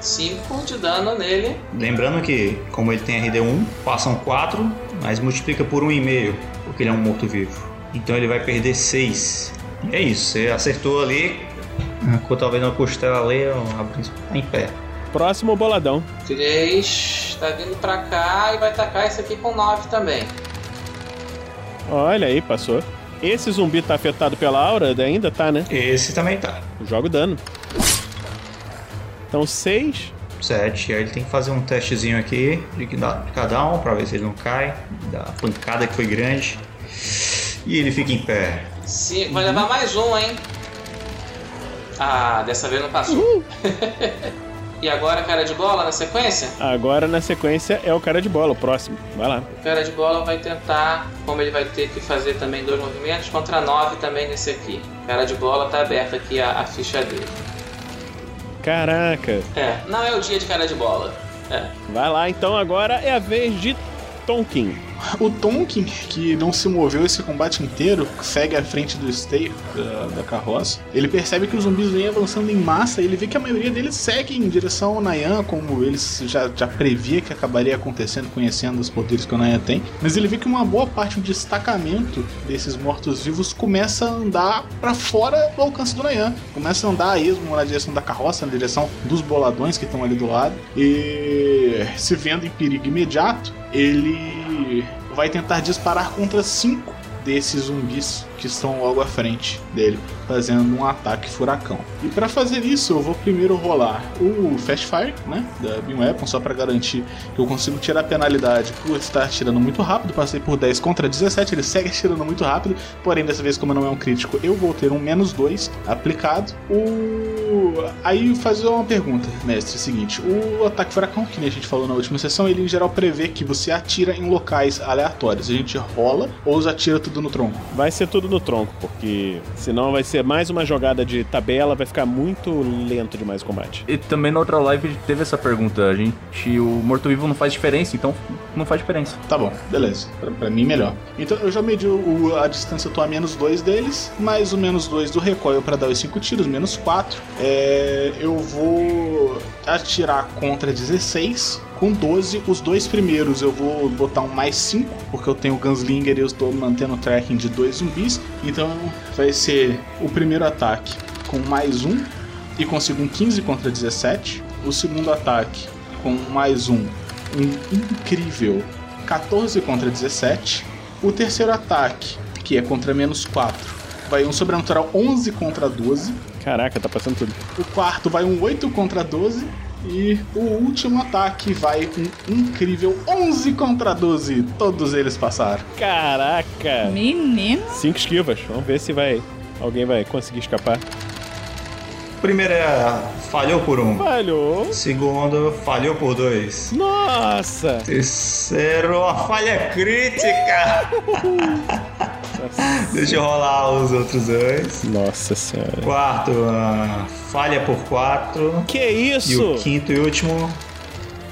5 de dano nele. Lembrando que, como ele tem RD1, passam 4, mas multiplica por 1,5, porque ele é um morto-vivo. Então ele vai perder 6. E é isso, você acertou ali, talvez uma costela ali, a principal tá em pé. Próximo boladão. 3 tá vindo pra cá e vai tacar esse aqui com 9 também. Olha aí, passou. Esse zumbi tá afetado pela aura? Ainda tá, né? Esse também tá. Joga o dano. Então, 6. 7. Aí ele tem que fazer um testezinho aqui de cada um pra ver se ele não cai. Da pancada que foi grande. E ele fica em pé. Sim, vai levar mais um, hein? Ah, dessa vez não passou. e agora cara de bola na sequência? Agora na sequência é o cara de bola, o próximo. Vai lá. O cara de bola vai tentar, como ele vai ter que fazer também dois movimentos, contra 9 também nesse aqui. O cara de bola tá aberta aqui a, a ficha dele. Caraca. É, não é o dia de cara de bola. É. Vai lá, então agora é a vez de Tonkin. O Tonkin, que não se moveu esse combate inteiro, segue à frente do Stay, da, da, carroça. Ele percebe que os zumbis vêm avançando em massa e ele vê que a maioria deles segue em direção ao Nayan, como eles já, já previa que acabaria acontecendo, conhecendo os poderes que o Nayan tem. Mas ele vê que uma boa parte do destacamento desses mortos-vivos começa a andar para fora do alcance do Nayan. Começa a andar a esmo na direção da carroça, na direção dos boladões que estão ali do lado. E se vendo em perigo imediato, ele vai tentar disparar contra cinco desses zumbis que estão logo à frente dele, fazendo um ataque furacão. E para fazer isso, eu vou primeiro rolar o Fast Fire, né, da Beam Weapon, só para garantir que eu consigo tirar a penalidade por estar atirando muito rápido. Passei por 10 contra 17, ele segue atirando muito rápido, porém dessa vez, como não é um crítico, eu vou ter um menos 2 aplicado. O... Aí fazer uma pergunta, mestre, é seguinte, o ataque furacão, que nem a gente falou na última sessão, ele em geral prevê que você atira em locais aleatórios. A gente rola ou atira tudo no tronco? Vai ser tudo no tronco, porque senão vai ser mais uma jogada de tabela, vai ficar muito lento demais o combate. E também na outra live teve essa pergunta, a gente, o morto-vivo não faz diferença, então não faz diferença. Tá bom, beleza. Pra, pra mim, melhor. Então eu já medi o, a distância, eu tô a menos 2 deles, mais o menos 2 do recoil para dar os 5 tiros, menos 4. É, eu vou atirar contra 16 com 12, os dois primeiros eu vou botar um mais 5, porque eu tenho o Gunslinger e eu estou mantendo o tracking de dois zumbis. Então vai ser o primeiro ataque com mais 1 e consigo um 15 contra 17. O segundo ataque com mais 1, um incrível 14 contra 17. O terceiro ataque, que é contra menos 4, vai um sobrenatural 11 contra 12. Caraca, tá passando tudo. O quarto vai um 8 contra 12. E o último ataque vai com um incrível 11 contra 12. Todos eles passaram. Caraca! Menino! Cinco esquivas. Vamos ver se vai alguém vai conseguir escapar. Primeiro é falhou por um. Falhou. Segundo, falhou por dois. Nossa! Terceiro, a falha crítica. Deixa eu rolar os outros dois. Nossa senhora. Quarto, uh, falha por quatro. Que isso? E o quinto e último.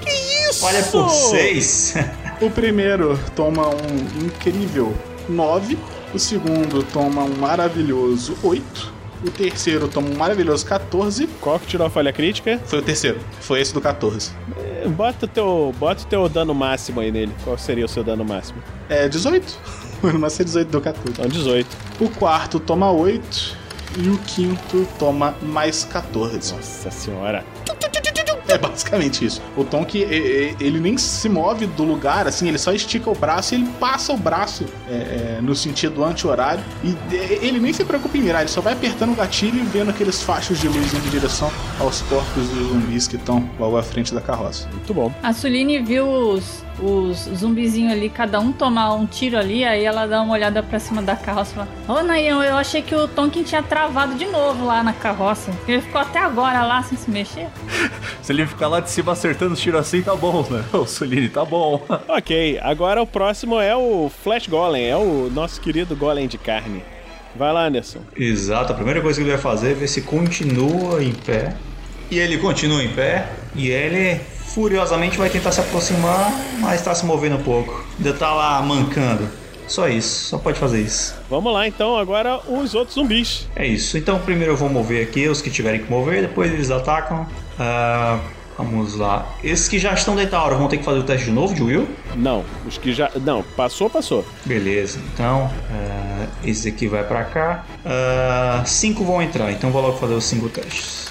Que isso? Falha por seis. o primeiro toma um incrível 9. O segundo toma um maravilhoso 8. O terceiro toma um maravilhoso 14. Qual que tirou a falha crítica? Foi o terceiro. Foi esse do 14. É, bota o teu, bota o teu dano máximo aí nele. Qual seria o seu dano máximo? É 18. Mas ser 18 do 14. Então 18. O quarto toma 8. E o quinto toma mais 14. Nossa senhora. É basicamente isso. O Tom que ele nem se move do lugar, assim, ele só estica o braço e ele passa o braço é, é, no sentido anti-horário. E ele nem se preocupa em mirar, ele só vai apertando o gatilho e vendo aqueles fachos de luz indo em direção aos corpos dos zumbis que estão logo à frente da carroça. Muito bom. A Suline viu os os zumbizinhos ali, cada um tomar um tiro ali, aí ela dá uma olhada pra cima da carroça e fala: Ô oh, Nayan, eu achei que o Tonkin tinha travado de novo lá na carroça. Ele ficou até agora lá sem se mexer. se ele ficar lá de cima acertando os tiros assim, tá bom, né? Ô Suline, tá bom. ok, agora o próximo é o Flash Golem, é o nosso querido Golem de carne. Vai lá, Anderson. Exato, a primeira coisa que ele vai fazer é ver se continua em pé. E ele continua em pé. E ele furiosamente vai tentar se aproximar, mas tá se movendo um pouco. Ainda tá lá mancando. Só isso, só pode fazer isso. Vamos lá então, agora os outros zumbis. É isso. Então primeiro eu vou mover aqui os que tiverem que mover, depois eles atacam. Ah, vamos lá. Esses que já estão hora vão ter que fazer o teste de novo de Will? Não, os que já. Não, passou, passou. Beleza, então ah, esse aqui vai pra cá. Ah, cinco vão entrar, então vou logo fazer os cinco testes.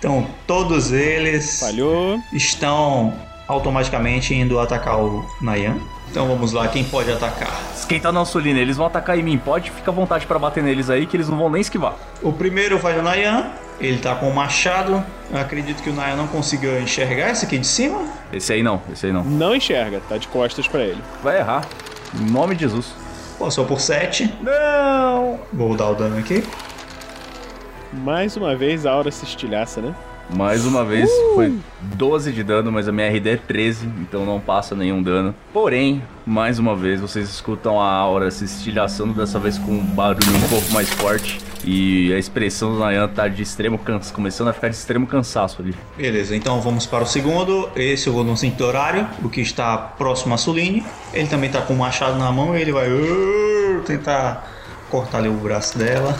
Então todos eles Falhou. estão automaticamente indo atacar o Nayan. Então vamos lá, quem pode atacar? Esquenta não, Sulina, eles vão atacar em mim. Pode, fica à vontade pra bater neles aí, que eles não vão nem esquivar. O primeiro vai no Nayan, ele tá com o machado. Eu acredito que o Nayan não consiga enxergar esse aqui de cima. Esse aí não, esse aí não. Não enxerga, tá de costas pra ele. Vai errar. Em nome de Jesus. Passou por 7. Não! Vou dar o dano aqui. Mais uma vez a aura se estilhaça, né? Mais uma vez, foi 12 de dano, mas a minha RD é 13, então não passa nenhum dano. Porém, mais uma vez, vocês escutam a aura se estilhaçando, dessa vez com um barulho um pouco mais forte. E a expressão do Nayan tá de extremo cansaço, começando a ficar de extremo cansaço ali. Beleza, então vamos para o segundo. Esse eu vou no cinto horário, o que está próximo a Suline. Ele também tá com o machado na mão e ele vai uh, tentar cortar ali o braço dela.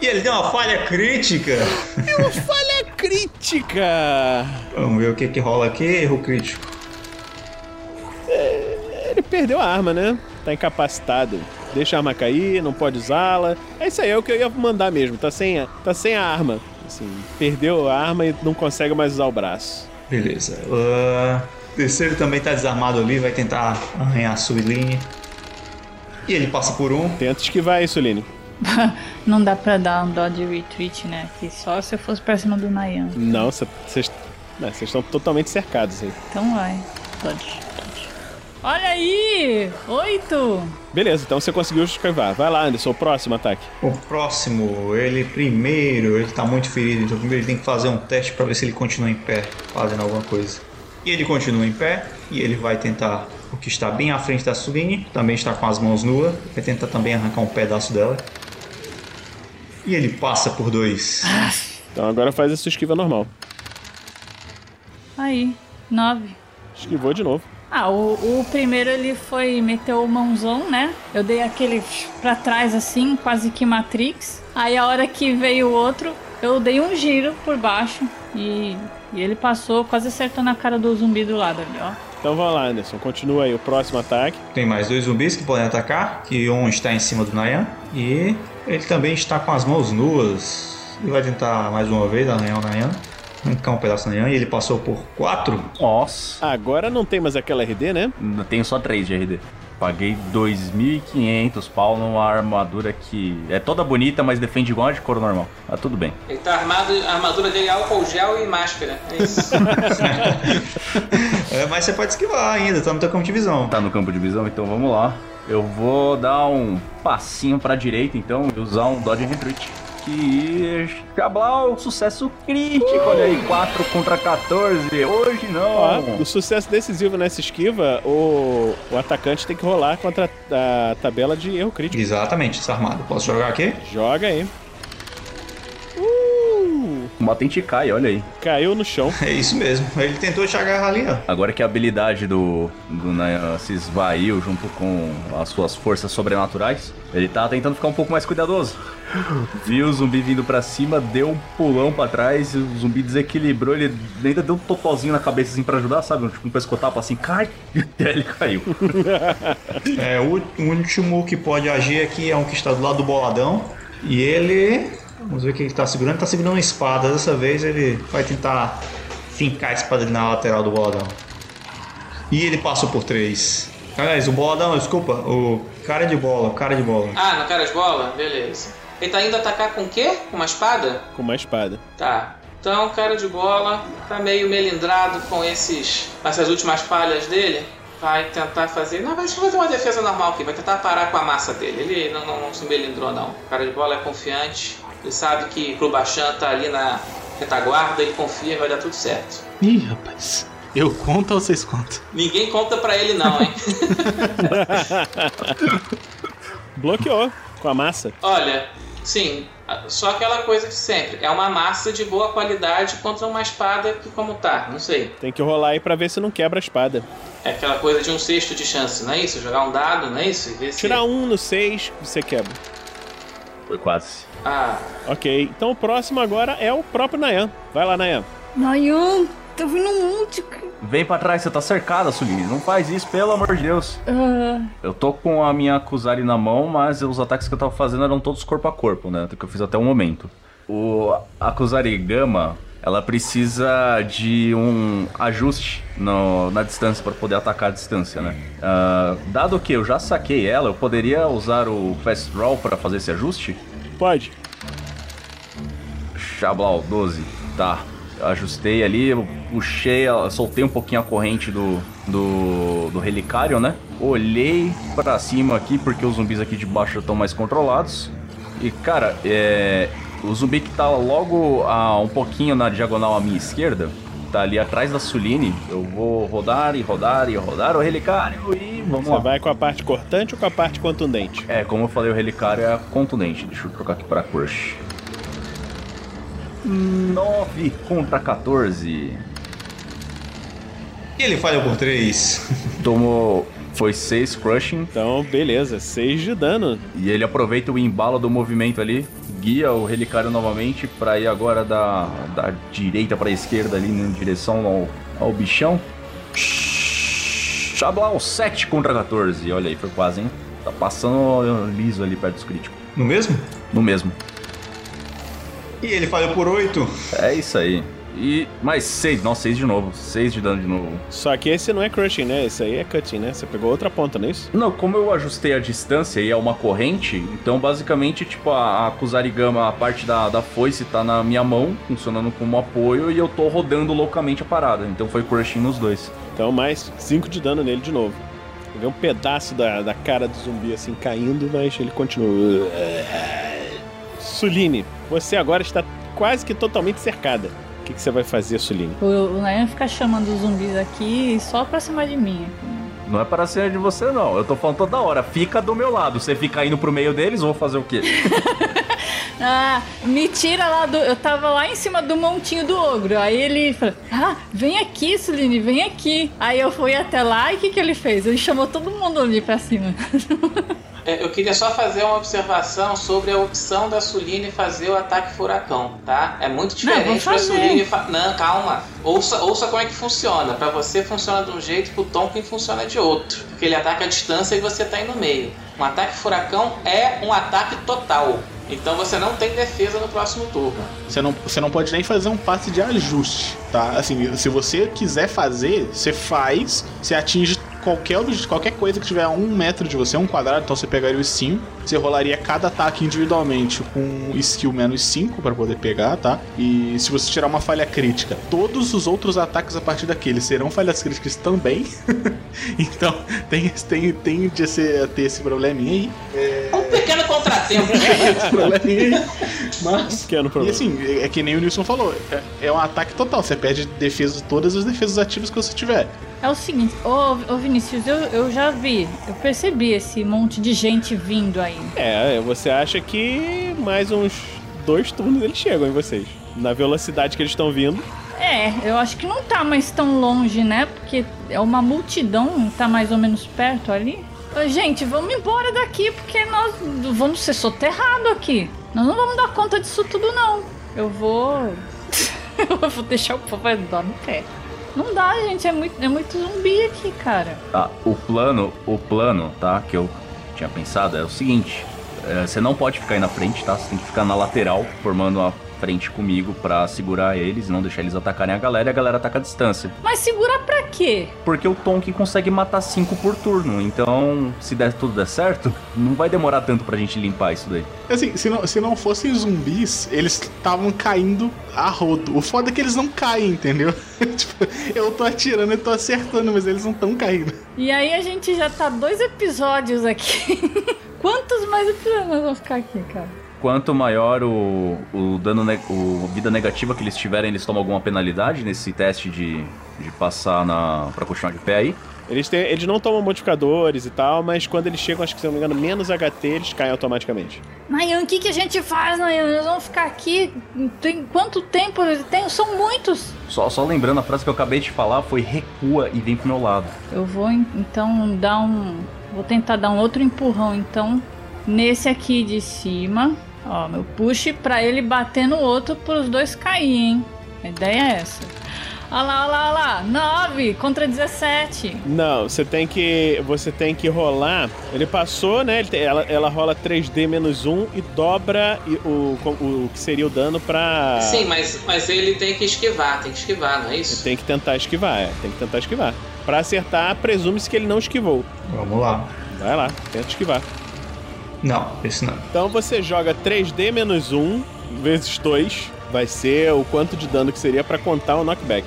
E ele tem uma falha crítica. É uma falha crítica! Vamos ver o que que rola aqui. Erro crítico. Ele perdeu a arma, né? Tá incapacitado. Deixa a arma cair, não pode usá-la. É isso aí, é o que eu ia mandar mesmo. Tá sem a, tá sem a arma. Assim, perdeu a arma e não consegue mais usar o braço. Beleza. Uh, o terceiro também tá desarmado ali, vai tentar arranhar a Suiline. E ele passa por um. Tenta esquivar isso, Lini. Não dá pra dar um dodge retreat, né? Que só se eu fosse pra cima do Nayan. Não, vocês estão totalmente cercados aí. Então vai. Dodge, dodge. Olha aí! Oito! Beleza, então você conseguiu esquivar. Vai lá, Anderson, o próximo ataque. O próximo, ele primeiro, ele tá muito ferido, então primeiro ele tem que fazer um teste pra ver se ele continua em pé, fazendo alguma coisa. E ele continua em pé, e ele vai tentar, o que está bem à frente da Suline, também está com as mãos nuas, vai tentar também arrancar um pedaço dela. E ele passa por dois. Então agora faz a sua esquiva normal. Aí, nove. Esquivou de novo. Ah, o, o primeiro ele foi meteu o mãozão, né? Eu dei aquele pra trás assim, quase que Matrix. Aí a hora que veio o outro, eu dei um giro por baixo e, e ele passou quase acertando a cara do zumbi do lado ali, ó. Então vamos lá, Anderson. Continua aí o próximo ataque. Tem mais dois zumbis que podem atacar, que um está em cima do Nayan e ele também está com as mãos nuas. E vai tentar mais uma vez arranhar o Nayan. Arrancar um pedaço do Nayan e ele passou por quatro. Nossa. Agora não tem mais aquela RD, né? Tenho só 3 de RD. Paguei 2.500 pau numa armadura que é toda bonita, mas defende igual a de couro normal. Tá tudo bem. Ele tá armado, a armadura dele é álcool gel e máscara. É isso. É, mas você pode esquivar ainda, tá no teu campo de visão. Tá no campo de visão, então vamos lá. Eu vou dar um passinho pra direita, então, e usar um Dodge Retreat. Que. Cablau, sucesso crítico. Olha aí, 4 contra 14. Hoje não. Ó, o sucesso decisivo nessa esquiva, o, o atacante tem que rolar contra a tabela de erro crítico. Exatamente, desarmado. Posso jogar aqui? Joga aí. O batente cai, olha aí. caiu no chão. É isso mesmo. Ele tentou te agarrar ali, ó. Agora que a habilidade do, do Nayan se esvaiu junto com as suas forças sobrenaturais, ele tá tentando ficar um pouco mais cuidadoso. Viu o zumbi vindo pra cima, deu um pulão pra trás, e o zumbi desequilibrou, ele ainda deu um totozinho na cabeça assim pra ajudar, sabe? Tipo um pescotapa assim, cai, e ele caiu. É, o o último que pode agir aqui é um que está do lado do boladão. E ele. Vamos ver o que ele está segurando. Ele tá segurando uma espada. Dessa vez ele vai tentar fincar a espada ali na lateral do boladão. E ele passou por três. Aliás, o boladão, desculpa, o cara de bola, o cara de bola. Ah, no cara de bola? Beleza. Ele tá indo atacar com o quê? Com uma espada? Com uma espada. Tá. Então, o cara de bola tá meio melindrado com esses, essas últimas falhas dele. Vai tentar fazer. Não, vai fazer uma defesa normal aqui. Vai tentar parar com a massa dele. Ele não, não, não se melindrou, não. O cara de bola é confiante. Ele sabe que Krubachan tá ali na retaguarda. Ele confia e vai dar tudo certo. Ih, rapaz. Eu conto ou vocês contam? Ninguém conta pra ele, não, hein? Bloqueou com a massa. Olha, sim, Só aquela coisa de sempre. É uma massa de boa qualidade contra uma espada que como tá, não sei. Tem que rolar aí pra ver se não quebra a espada. É aquela coisa de um sexto de chance, não é isso? Jogar um dado, não é isso? E ver se... Tirar um no seis, você quebra. Foi quase. Ah, Ok, então o próximo agora é o próprio Nayan. Vai lá, Nayan. Nayan, tá vindo um monte. Vem pra trás, você tá cercada, Suline. Não faz isso, pelo amor de Deus. Ah, Eu tô com a minha Kuzari na mão, mas os ataques que eu tava fazendo eram todos corpo a corpo, né? Que eu fiz até o momento. O a Kuzari Gama, ela precisa de um ajuste no- na distância para poder atacar a distância, né? Ah, dado que eu já saquei ela, eu poderia usar o Fast Draw para fazer esse ajuste? Pode. Xablau, 12. Tá. Eu ajustei ali, eu puxei, ela- soltei um pouquinho a corrente do, do, do relicário, né? Olhei pra cima aqui, porque os zumbis aqui de baixo estão mais controlados. E, cara, é, o zumbi que tá logo a, um pouquinho na diagonal à minha esquerda, tá ali atrás da Suline. Eu vou rodar e rodar e rodar o relicário e vamos Você lá. vai com a parte cortante ou com a parte contundente? É, como eu falei, o relicário é contundente. Deixa eu trocar aqui pra crush. 9 contra 14. E ele falhou por 3. Tomou. Foi 6 crushing. Então, beleza. 6 de dano. E ele aproveita o embalo do movimento ali. Guia o relicário novamente pra ir agora da, da direita pra esquerda ali em direção ao, ao bichão. Xablau, 7 contra 14. Olha aí, foi quase, hein? Tá passando liso ali perto dos críticos. No mesmo? No mesmo. E ele falhou por 8. É isso aí. E mais 6. Nossa, 6 de novo. 6 de dano de novo. Só que esse não é crushing, né? Esse aí é cutting, né? Você pegou outra ponta, não é isso? Não, como eu ajustei a distância e é uma corrente, então basicamente, tipo, a, a Kusarigama, a parte da, da foice tá na minha mão, funcionando como apoio, e eu tô rodando loucamente a parada. Então foi crushing nos dois. Então, mais 5 de dano nele de novo. Vê um pedaço da, da cara do zumbi assim caindo, mas ele continua. Suline, você agora está quase que totalmente cercada. O que, que você vai fazer, Suline? o, o Nayan fica chamando os zumbis aqui só pra cima de mim. Não é para ser de você, não. Eu tô falando toda hora. Fica do meu lado. Você fica indo pro meio deles, vou fazer o quê? Ah, me tira lá do. Eu tava lá em cima do montinho do ogro. Aí ele falou: Ah, vem aqui, Suline, vem aqui. Aí eu fui até lá e o que, que ele fez? Ele chamou todo mundo ali pra cima. é, eu queria só fazer uma observação sobre a opção da Suline fazer o ataque furacão, tá? É muito diferente fazer. Suline. Fa... Não, calma. Ouça, ouça como é que funciona. Pra você funciona de um jeito, pro Tonkin funciona de outro. Porque ele ataca a distância e você tá aí no meio. Um ataque furacão é um ataque total. Então você não tem defesa no próximo turno. Você não, você não pode nem fazer um passe de ajuste, tá? Assim, se você quiser fazer, você faz, você atinge qualquer, qualquer coisa que tiver a um metro de você, um quadrado, então você pegaria o sim, você rolaria cada ataque individualmente com skill menos 5 para poder pegar, tá? E se você tirar uma falha crítica, todos os outros ataques a partir daquele serão falhas críticas também. então tem, tem, tem de ser, ter esse probleminha aí. É, Pequeno contratempo. esse probleminha aí. Mas. Pequeno E assim, é é que nem o Nilson falou, é, é um ataque total. Você perde defesa, todas as defesas ativas que você tiver. É o seguinte, ô, ô Vinícius, eu, eu já vi, eu percebi esse monte de gente vindo aí. É, você acha que mais uns dois turnos eles chegam em vocês. Na velocidade que eles estão vindo. É, eu acho que não tá mais tão longe, né? Porque é uma multidão, tá mais ou menos perto ali. Gente, vamos embora daqui, porque nós vamos ser soterrados aqui. Nós não vamos dar conta disso tudo, não. Eu vou. eu vou deixar o povo dar no pé. Não dá, gente, é muito, é muito zumbi aqui, cara. Tá, o plano, o plano, tá, que eu tinha pensado é o seguinte: é, você não pode ficar aí na frente, tá? Você tem que ficar na lateral, formando uma frente comigo pra segurar eles e não deixar eles atacarem a galera e a galera ataca a distância. Mas segurar pra quê? Porque o Tonkin consegue matar 5 por turno, então se der tudo der certo, não vai demorar tanto pra gente limpar isso daí. Assim, se não, se não fossem zumbis, eles estavam caindo a rodo. O foda é que eles não caem, entendeu? tipo, eu tô atirando e tô acertando, mas eles não estão caindo. E aí a gente já tá dois episódios aqui. Quantos mais episódios nós vamos ficar aqui, cara? Quanto maior o, o dano, ne- o vida negativa que eles tiverem, eles tomam alguma penalidade nesse teste de, de passar na para continuar de pé aí. Eles, têm, eles não tomam modificadores e tal, mas quando eles chegam, acho que se não me engano, menos HT, eles caem automaticamente. Nayan, o que, que a gente faz, Nayan? Nós vamos ficar aqui. Tem quanto tempo? Tem, são muitos. Só, só lembrando, a frase que eu acabei de falar foi recua e vem pro meu lado. Eu vou en- então dar um. Vou tentar dar um outro empurrão, então, nesse aqui de cima. Ó, meu push pra ele bater no outro pros dois cair, hein? A ideia é essa. Olha lá, olha lá, olha lá. 9 contra 17. Não, você tem que. Você tem que rolar. Ele passou, né? ele tem- ela, ela rola 3D menos 1 e dobra e- o, o, que seria o dano pra. Sim, mas, mas ele tem que esquivar, tem que esquivar, não é isso? Tem que tentar esquivar, é. Tem que tentar esquivar. Pra acertar, presume-se que ele não esquivou. Vamos lá. Vai lá, tenta esquivar. Não, esse não. Então você joga 3D menos 1 vezes 2. Vai ser o quanto de dano que seria pra contar o knockback.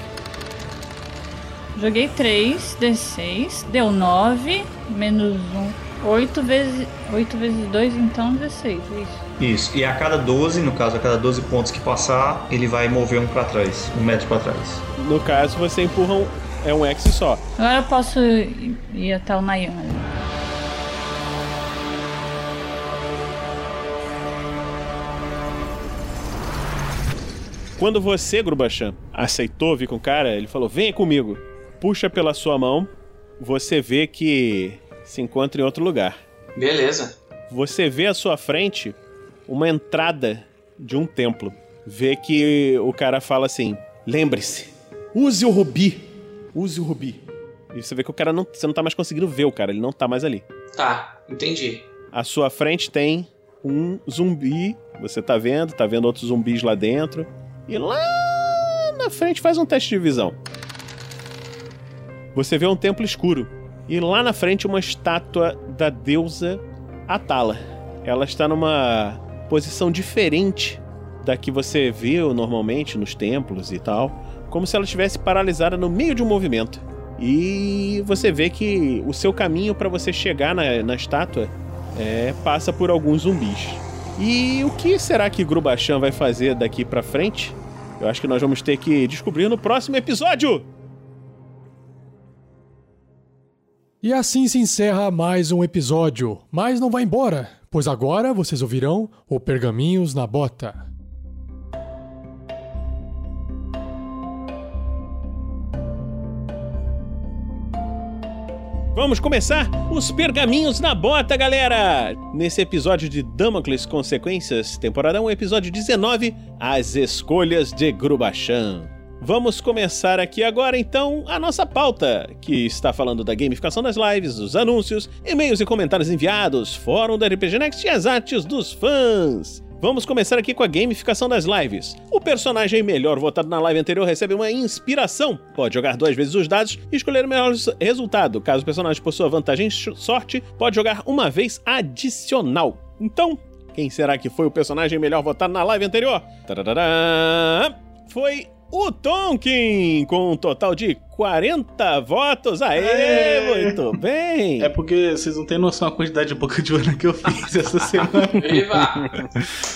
Joguei 3, D6, deu 9, menos 1. 8 vezes, 8 vezes 2, então 16, é isso. Isso. E a cada 12, no caso, a cada 12 pontos que passar, ele vai mover um pra trás, um metro pra trás. No caso, você empurra um. É um X só. Agora eu posso ir ir até o Nayan. Quando você, Grubachan, aceitou vir com o cara, ele falou: venha comigo. Puxa pela sua mão, você vê que se encontra em outro lugar. Beleza. Você vê à sua frente uma entrada de um templo. Vê que o cara fala assim: lembre-se, use o rubi. Use o rubi. E você vê que o cara não. Você não tá mais conseguindo ver o cara, ele não tá mais ali. Tá, entendi. À sua frente tem um zumbi. Você tá vendo, tá vendo outros zumbis lá dentro. E lá na frente faz um teste de visão. Você vê um templo escuro. E lá na frente uma estátua da deusa Atala. Ela está numa posição diferente da que você viu normalmente nos templos e tal. Como se ela estivesse paralisada no meio de um movimento. E você vê que o seu caminho para você chegar na, na estátua é, passa por alguns zumbis. E o que será que Grubachan vai fazer daqui pra frente? Eu acho que nós vamos ter que descobrir no próximo episódio. E assim se encerra mais um episódio. Mas não vá embora, pois agora vocês ouvirão o Pergaminhos na Bota. Vamos começar os pergaminhos na bota, galera! Nesse episódio de Damocles Consequências, temporada 1, episódio 19, As Escolhas de Grubachan. Vamos começar aqui agora, então, a nossa pauta, que está falando da gamificação das lives, dos anúncios, e-mails e comentários enviados, fórum da RPG Next e as artes dos fãs. Vamos começar aqui com a gamificação das lives. O personagem melhor votado na live anterior recebe uma inspiração. Pode jogar duas vezes os dados e escolher o melhor resultado. Caso o personagem possua vantagem em sorte, pode jogar uma vez adicional. Então, quem será que foi o personagem melhor votado na live anterior? Tarará! Foi o Tonkin, com um total de 40 votos. Aê, Aê! muito bem! É porque vocês não têm noção da quantidade de boca de urna que eu fiz essa semana. Viva!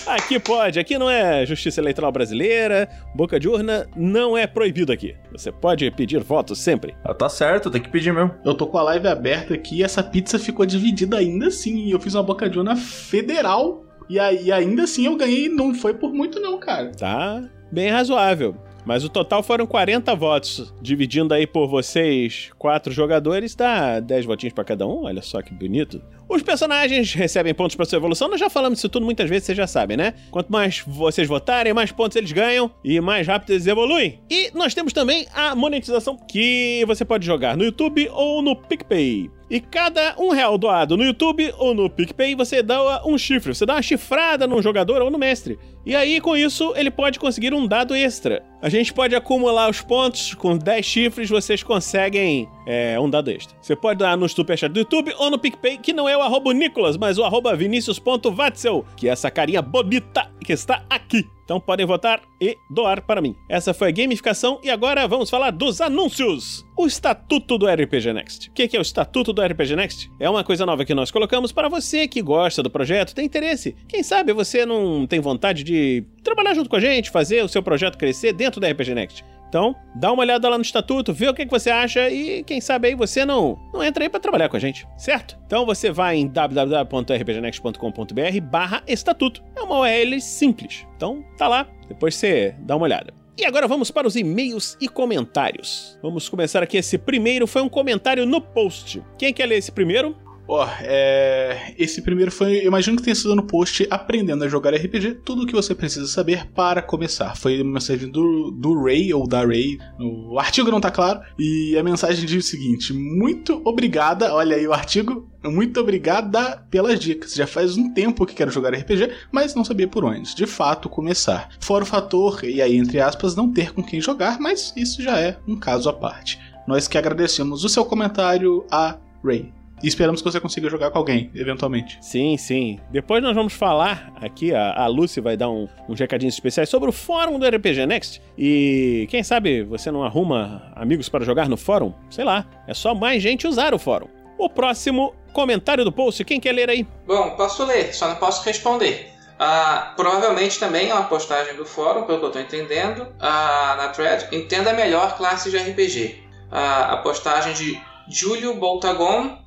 Aqui pode, aqui não é justiça eleitoral brasileira, boca de urna não é proibido aqui. Você pode pedir votos sempre. Ah, tá certo, tem que pedir mesmo. Eu tô com a live aberta aqui e essa pizza ficou dividida ainda assim. E eu fiz uma boca de urna federal. E aí, ainda assim eu ganhei, não foi por muito não, cara. Tá bem razoável. Mas o total foram 40 votos. Dividindo aí por vocês, quatro jogadores, dá 10 votinhos pra cada um. Olha só que bonito. Os personagens recebem pontos pra sua evolução. Nós já falamos isso tudo muitas vezes, vocês já sabem, né? Quanto mais vocês votarem, mais pontos eles ganham e mais rápido eles evoluem. E nós temos também a monetização que você pode jogar no YouTube ou no PicPay. E cada um real doado no YouTube ou no PicPay, você dá um chifre. Você dá uma chifrada num jogador ou no mestre. E aí, com isso, ele pode conseguir um dado extra. A gente pode acumular os pontos. Com 10 chifres, vocês conseguem é, um dado extra. Você pode dar no Superchat do YouTube ou no PicPay, que não é o arroba Nicolas, mas o arroba vinicius.vatzel, que é essa carinha bonita que está aqui. Então podem votar e doar para mim. Essa foi a gamificação e agora vamos falar dos anúncios. O Estatuto do RPG Next. O que é o Estatuto do RPG Next? É uma coisa nova que nós colocamos para você que gosta do projeto, tem interesse. Quem sabe você não tem vontade de trabalhar junto com a gente, fazer o seu projeto crescer dentro da RPG Next. Então, dá uma olhada lá no estatuto, vê o que, que você acha e quem sabe aí você não, não entra aí pra trabalhar com a gente, certo? Então você vai em www.rpgnext.com.br barra estatuto. É uma URL simples. Então, tá lá, depois você dá uma olhada. E agora vamos para os e-mails e comentários. Vamos começar aqui. Esse primeiro foi um comentário no post. Quem quer ler esse primeiro? Ó, é... esse primeiro foi, imagino que tenha sido no post Aprendendo a Jogar RPG, tudo o que você precisa saber para começar. Foi uma mensagem do, do Ray, ou da Ray, o artigo não tá claro, e a mensagem diz o seguinte, muito obrigada, olha aí o artigo, muito obrigada pelas dicas. Já faz um tempo que quero jogar RPG, mas não sabia por onde, de fato, começar. Fora o fator, e aí entre aspas, não ter com quem jogar, mas isso já é um caso à parte. Nós que agradecemos o seu comentário a Ray. E esperamos que você consiga jogar com alguém, eventualmente. Sim, sim. Depois nós vamos falar aqui, a, a Lucy vai dar um, uns recadinhos especiais sobre o fórum do RPG Next. E quem sabe você não arruma amigos para jogar no fórum? Sei lá, é só mais gente usar o fórum. O próximo comentário do post, quem quer ler aí? Bom, posso ler, só não posso responder. Ah, provavelmente também é uma postagem do fórum, pelo que eu estou entendendo, ah, na thread. Entenda melhor classes de RPG. Ah, a postagem de Júlio Boltagon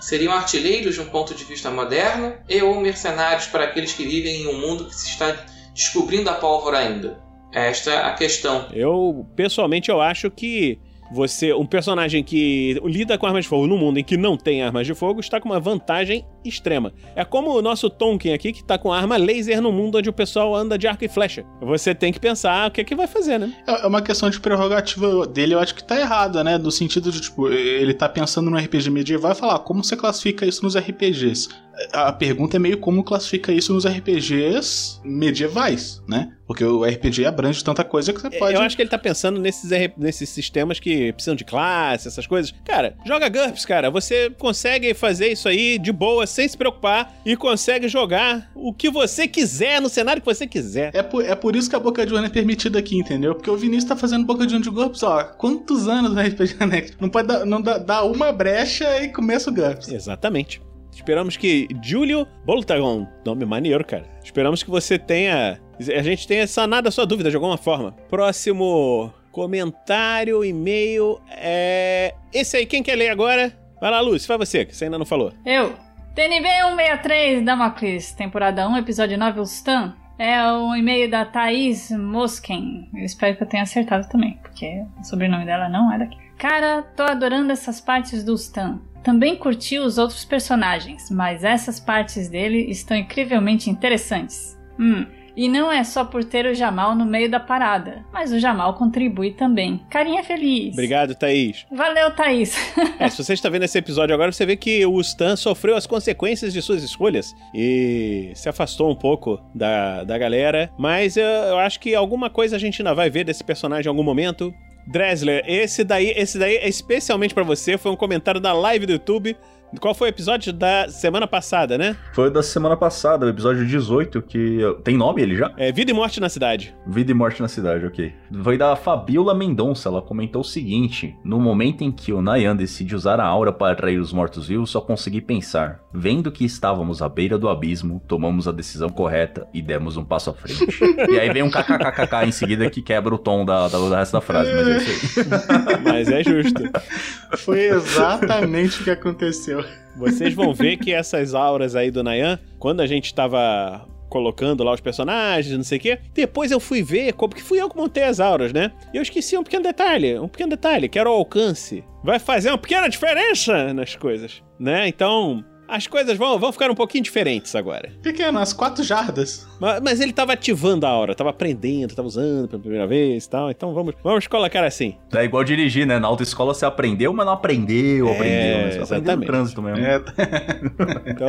Seriam artilheiros de um ponto de vista moderno e ou mercenários para aqueles que vivem em um mundo que se está descobrindo a pólvora ainda? Esta é a questão. Eu, pessoalmente, eu acho que você, um personagem que lida com armas de fogo num mundo em que não tem armas de fogo, está com uma vantagem extrema. É como o nosso Tonkin aqui, que está com arma laser no mundo onde o pessoal anda de arco e flecha. Você tem que pensar o que é que vai fazer, né? É uma questão de prerrogativa dele, eu acho que tá errada, né? No sentido de, tipo, ele tá pensando no RPG medieval e falar, ah, como você classifica isso nos RPGs? A pergunta é meio como classifica isso nos RPGs medievais, né? Porque o RPG abrange tanta coisa que você pode. Eu acho que ele tá pensando nesses, nesses sistemas que precisam de classe, essas coisas. Cara, joga GURPS, cara. Você consegue fazer isso aí de boa, sem se preocupar, e consegue jogar o que você quiser, no cenário que você quiser. É por, é por isso que a Boca de Urna é permitida aqui, entendeu? Porque o Vinícius tá fazendo Boca de Urna de GURPS, ó. Quantos anos no RPG Next? Não pode dar, não dá, dá uma brecha e começa o GURPS. Exatamente. Esperamos que Júlio Boltagon, nome maneiro, cara. Esperamos que você tenha. A gente tenha sanado a sua dúvida de alguma forma. Próximo comentário, e-mail é. Esse aí, quem quer ler agora? Vai lá, Lúcio, vai você, que você ainda não falou. Eu. TNB 163 da Macris, temporada 1, episódio 9, o Stan. É o e-mail da Thaís Mosken. Eu espero que eu tenha acertado também, porque o sobrenome dela não é daqui. Cara, tô adorando essas partes do Stan. Também curti os outros personagens, mas essas partes dele estão incrivelmente interessantes. Hum, e não é só por ter o Jamal no meio da parada, mas o Jamal contribui também. Carinha feliz. Obrigado, Thaís. Valeu, Thaís. é, se você está vendo esse episódio agora, você vê que o Stan sofreu as consequências de suas escolhas e se afastou um pouco da, da galera. Mas eu, eu acho que alguma coisa a gente ainda vai ver desse personagem em algum momento. Dressler, esse daí, esse daí é especialmente para você, foi um comentário da live do YouTube. Qual foi o episódio da semana passada, né? Foi da semana passada, o episódio 18, que. Tem nome ele já? É Vida e Morte na Cidade. Vida e Morte na Cidade, ok. Foi da Fabiola Mendonça, ela comentou o seguinte: No momento em que o Nayan decide usar a aura para atrair os mortos-vivos, só consegui pensar. Vendo que estávamos à beira do abismo, tomamos a decisão correta e demos um passo à frente. e aí vem um kkkk em seguida que quebra o tom da, da, da resto da frase, mas é isso aí. mas é justo. Foi exatamente o que aconteceu. Vocês vão ver que essas auras aí do Nayan, quando a gente tava colocando lá os personagens, não sei o quê. Depois eu fui ver, porque fui eu que montei as auras, né? E eu esqueci um pequeno detalhe, um pequeno detalhe, que era o alcance. Vai fazer uma pequena diferença nas coisas, né? Então, as coisas vão, vão ficar um pouquinho diferentes agora. Pequeno, as quatro jardas. Mas, mas, ele tava ativando a aura, tava aprendendo, tava usando pela primeira vez e tal. Então vamos, vamos colocar assim. É igual dirigir, né? Na autoescola você aprendeu, mas não aprendeu, é, aprendeu. Né? Você exatamente. aprendeu no trânsito mesmo. É. então,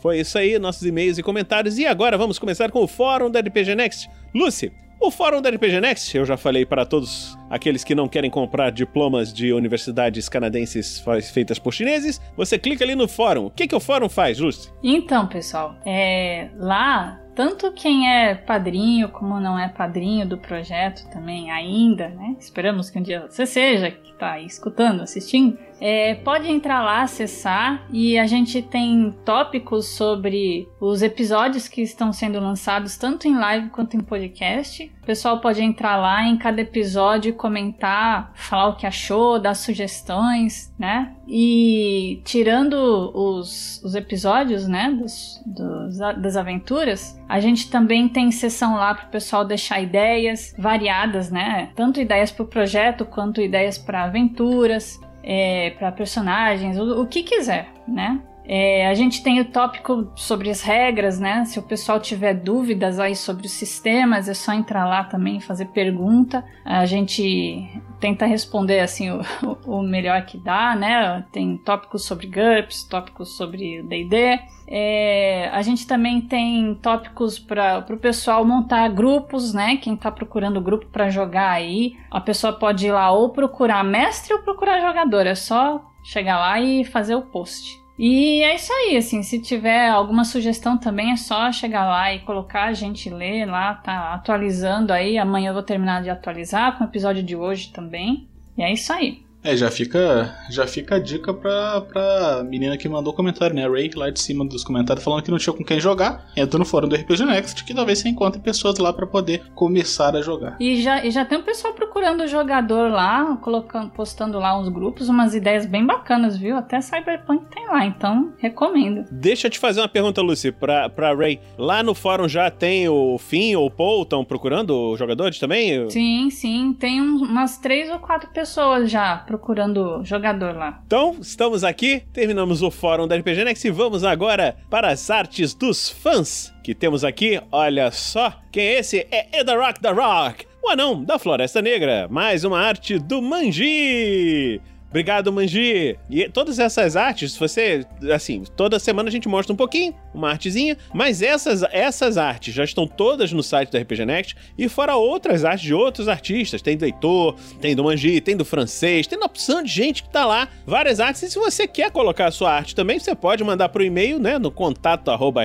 foi isso aí, nossos e-mails e comentários. E agora vamos começar com o fórum da RPG Next. Lucy, o fórum da RPG Next, eu já falei para todos aqueles que não querem comprar diplomas de universidades canadenses feitas por chineses, você clica ali no fórum. O que, que o fórum faz, Lucy? Então, pessoal, é, lá tanto quem é padrinho como não é padrinho do projeto também ainda, né? Esperamos que um dia você seja, que está escutando, assistindo. É, pode entrar lá, acessar e a gente tem tópicos sobre os episódios que estão sendo lançados tanto em live quanto em podcast. O pessoal pode entrar lá em cada episódio, comentar, falar o que achou, dar sugestões, né? E tirando os, os episódios, né, dos, dos, das aventuras, a gente também tem sessão lá para o pessoal deixar ideias variadas, né? Tanto ideias para o projeto quanto ideias para aventuras é, para personagens, o, o, que quiser, né? É, a gente tem o tópico sobre as regras, né? Se o pessoal tiver dúvidas aí sobre os sistemas, é só entrar lá também fazer pergunta. A gente tenta responder assim o, o melhor que dá, né? Tem tópicos sobre GURPS, tópicos sobre D&D. É, a gente também tem tópicos para o pessoal montar grupos, né? Quem está procurando grupo para jogar aí, a pessoa pode ir lá ou procurar mestre ou procurar jogador. É só chegar lá e fazer o post. E é isso aí, assim, se tiver alguma sugestão também é só chegar lá e colocar, a gente ler lá, tá atualizando aí. Amanhã eu vou terminar de atualizar com o episódio de hoje também. E é isso aí. É, já fica, já fica a dica pra, pra menina que mandou o comentário, né? A Ray, lá de cima dos comentários, falando que não tinha com quem jogar. Entra no fórum do RPG Next, que talvez você encontre pessoas lá para poder começar a jogar. E já, e já tem um pessoal procurando jogador lá, colocando, postando lá uns grupos, umas ideias bem bacanas, viu? Até Cyberpunk tem lá, então recomendo. Deixa eu te fazer uma pergunta, Lucy, pra, pra Ray. Lá no fórum já tem o Finn ou o Paul estão procurando jogadores também? Sim, sim. Tem umas três ou quatro pessoas já procurando jogador lá. Então, estamos aqui, terminamos o fórum da RPG Next e vamos agora para as artes dos fãs que temos aqui. Olha só, quem é esse? É Eda Rock da Rock, o anão da Floresta Negra. Mais uma arte do Manji. Obrigado, Manji. E todas essas artes, você, assim, toda semana a gente mostra um pouquinho, uma artezinha, mas essas, essas artes já estão todas no site da RPG Next e fora outras artes de outros artistas. Tem do Heitor, tem do Manji, tem do francês, tem uma opção de gente que tá lá, várias artes. E se você quer colocar a sua arte também, você pode mandar pro e-mail, né, no contato arroba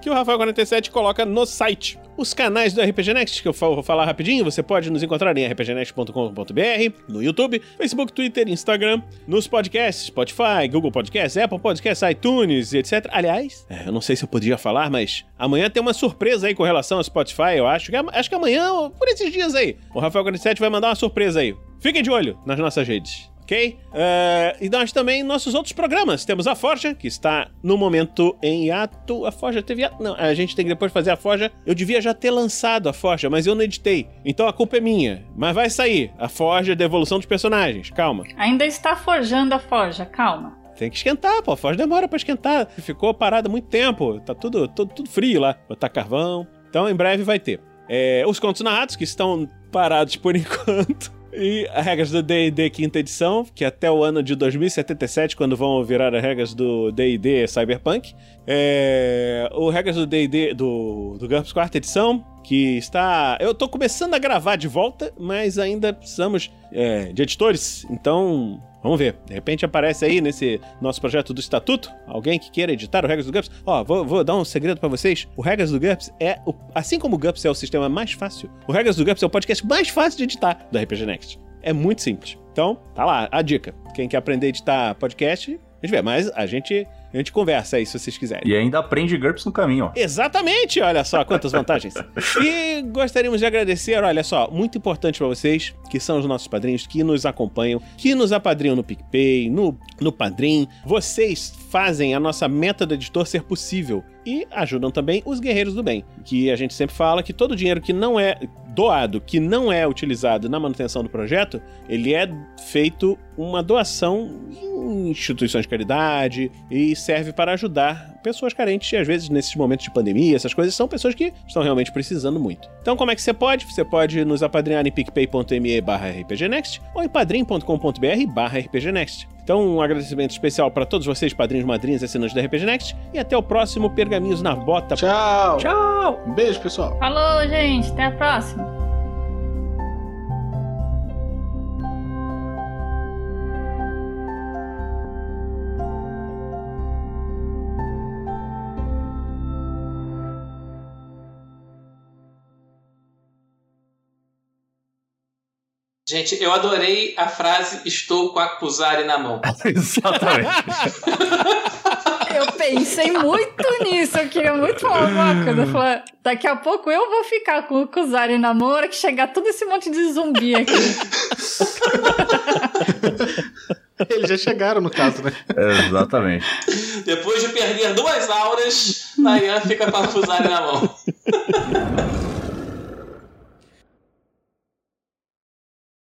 que o Rafael47 coloca no site. Os canais do RPG Next, que eu vou falar rapidinho, você pode nos encontrar em rpgnext.com.br, no YouTube, Facebook, Twitter, Instagram, nos podcasts, Spotify, Google Podcasts, Apple Podcasts, iTunes, etc. Aliás, é, eu não sei se eu podia falar, mas amanhã tem uma surpresa aí com relação ao Spotify, eu acho. Que, acho que amanhã, por esses dias aí, o Rafael 47 vai mandar uma surpresa aí. Fiquem de olho nas nossas redes ok? Uh, e nós também, nossos outros programas. Temos a Forja, que está no momento em ato. A Forja teve ato. Não, a gente tem que depois fazer a Forja. Eu devia já ter lançado a Forja, mas eu não editei. Então a culpa é minha. Mas vai sair. A Forja da evolução dos personagens. Calma. Ainda está forjando a Forja, calma. Tem que esquentar, pô. A Forja demora pra esquentar. Ficou parada muito tempo. Tá tudo, tudo, tudo frio lá. Botar carvão. Então em breve vai ter. É, os contos narrados, que estão parados por enquanto. E as regras do D&D quinta edição, que até o ano de 2077, quando vão virar as regras do D&D Cyberpunk. É... O regras do D&D do, do GURPS quarta edição, que está... Eu tô começando a gravar de volta, mas ainda precisamos é, de editores, então Vamos ver. De repente aparece aí nesse nosso projeto do Estatuto alguém que queira editar o Regras do GURPS. Ó, vou, vou dar um segredo para vocês. O Regras do GURPS é, o, assim como o GURPS é o sistema mais fácil, o Regras do GURPS é o podcast mais fácil de editar da RPG Next. É muito simples. Então, tá lá, a dica. Quem quer aprender a editar podcast, a gente vê. Mas a gente a gente conversa aí se vocês quiserem. E ainda aprende GURPS no caminho, ó. Exatamente, olha só quantas vantagens. e gostaríamos de agradecer, olha só, muito importante para vocês, que são os nossos padrinhos, que nos acompanham, que nos apadrinham no PicPay, no, no Padrim. Vocês fazem a nossa meta do editor ser possível e ajudam também os guerreiros do bem, que a gente sempre fala que todo dinheiro que não é doado, que não é utilizado na manutenção do projeto, ele é feito uma doação em instituições de caridade e serve para ajudar pessoas carentes, e às vezes nesses momentos de pandemia, essas coisas são pessoas que estão realmente precisando muito. Então, como é que você pode? Você pode nos apadrinhar em picpay.me barra rpgnext ou em padrim.com.br barra rpgnext. Então, um agradecimento especial para todos vocês, padrinhos, madrinhas e assinantes da RPG Next. E até o próximo Pergaminhos na Bota. Tchau! Tchau! Um beijo, pessoal! Falou, gente! Até a próxima! Gente, eu adorei a frase estou com a Kuzari na mão. Exatamente. Eu pensei muito nisso, eu queria muito falar alguma coisa. Eu falei, daqui a pouco eu vou ficar com o Kuzari na mão, a hora que chegar todo esse monte de zumbi aqui. Eles já chegaram no caso, né? Exatamente. Depois de perder duas auras, Nayan fica com a Kuzari na mão.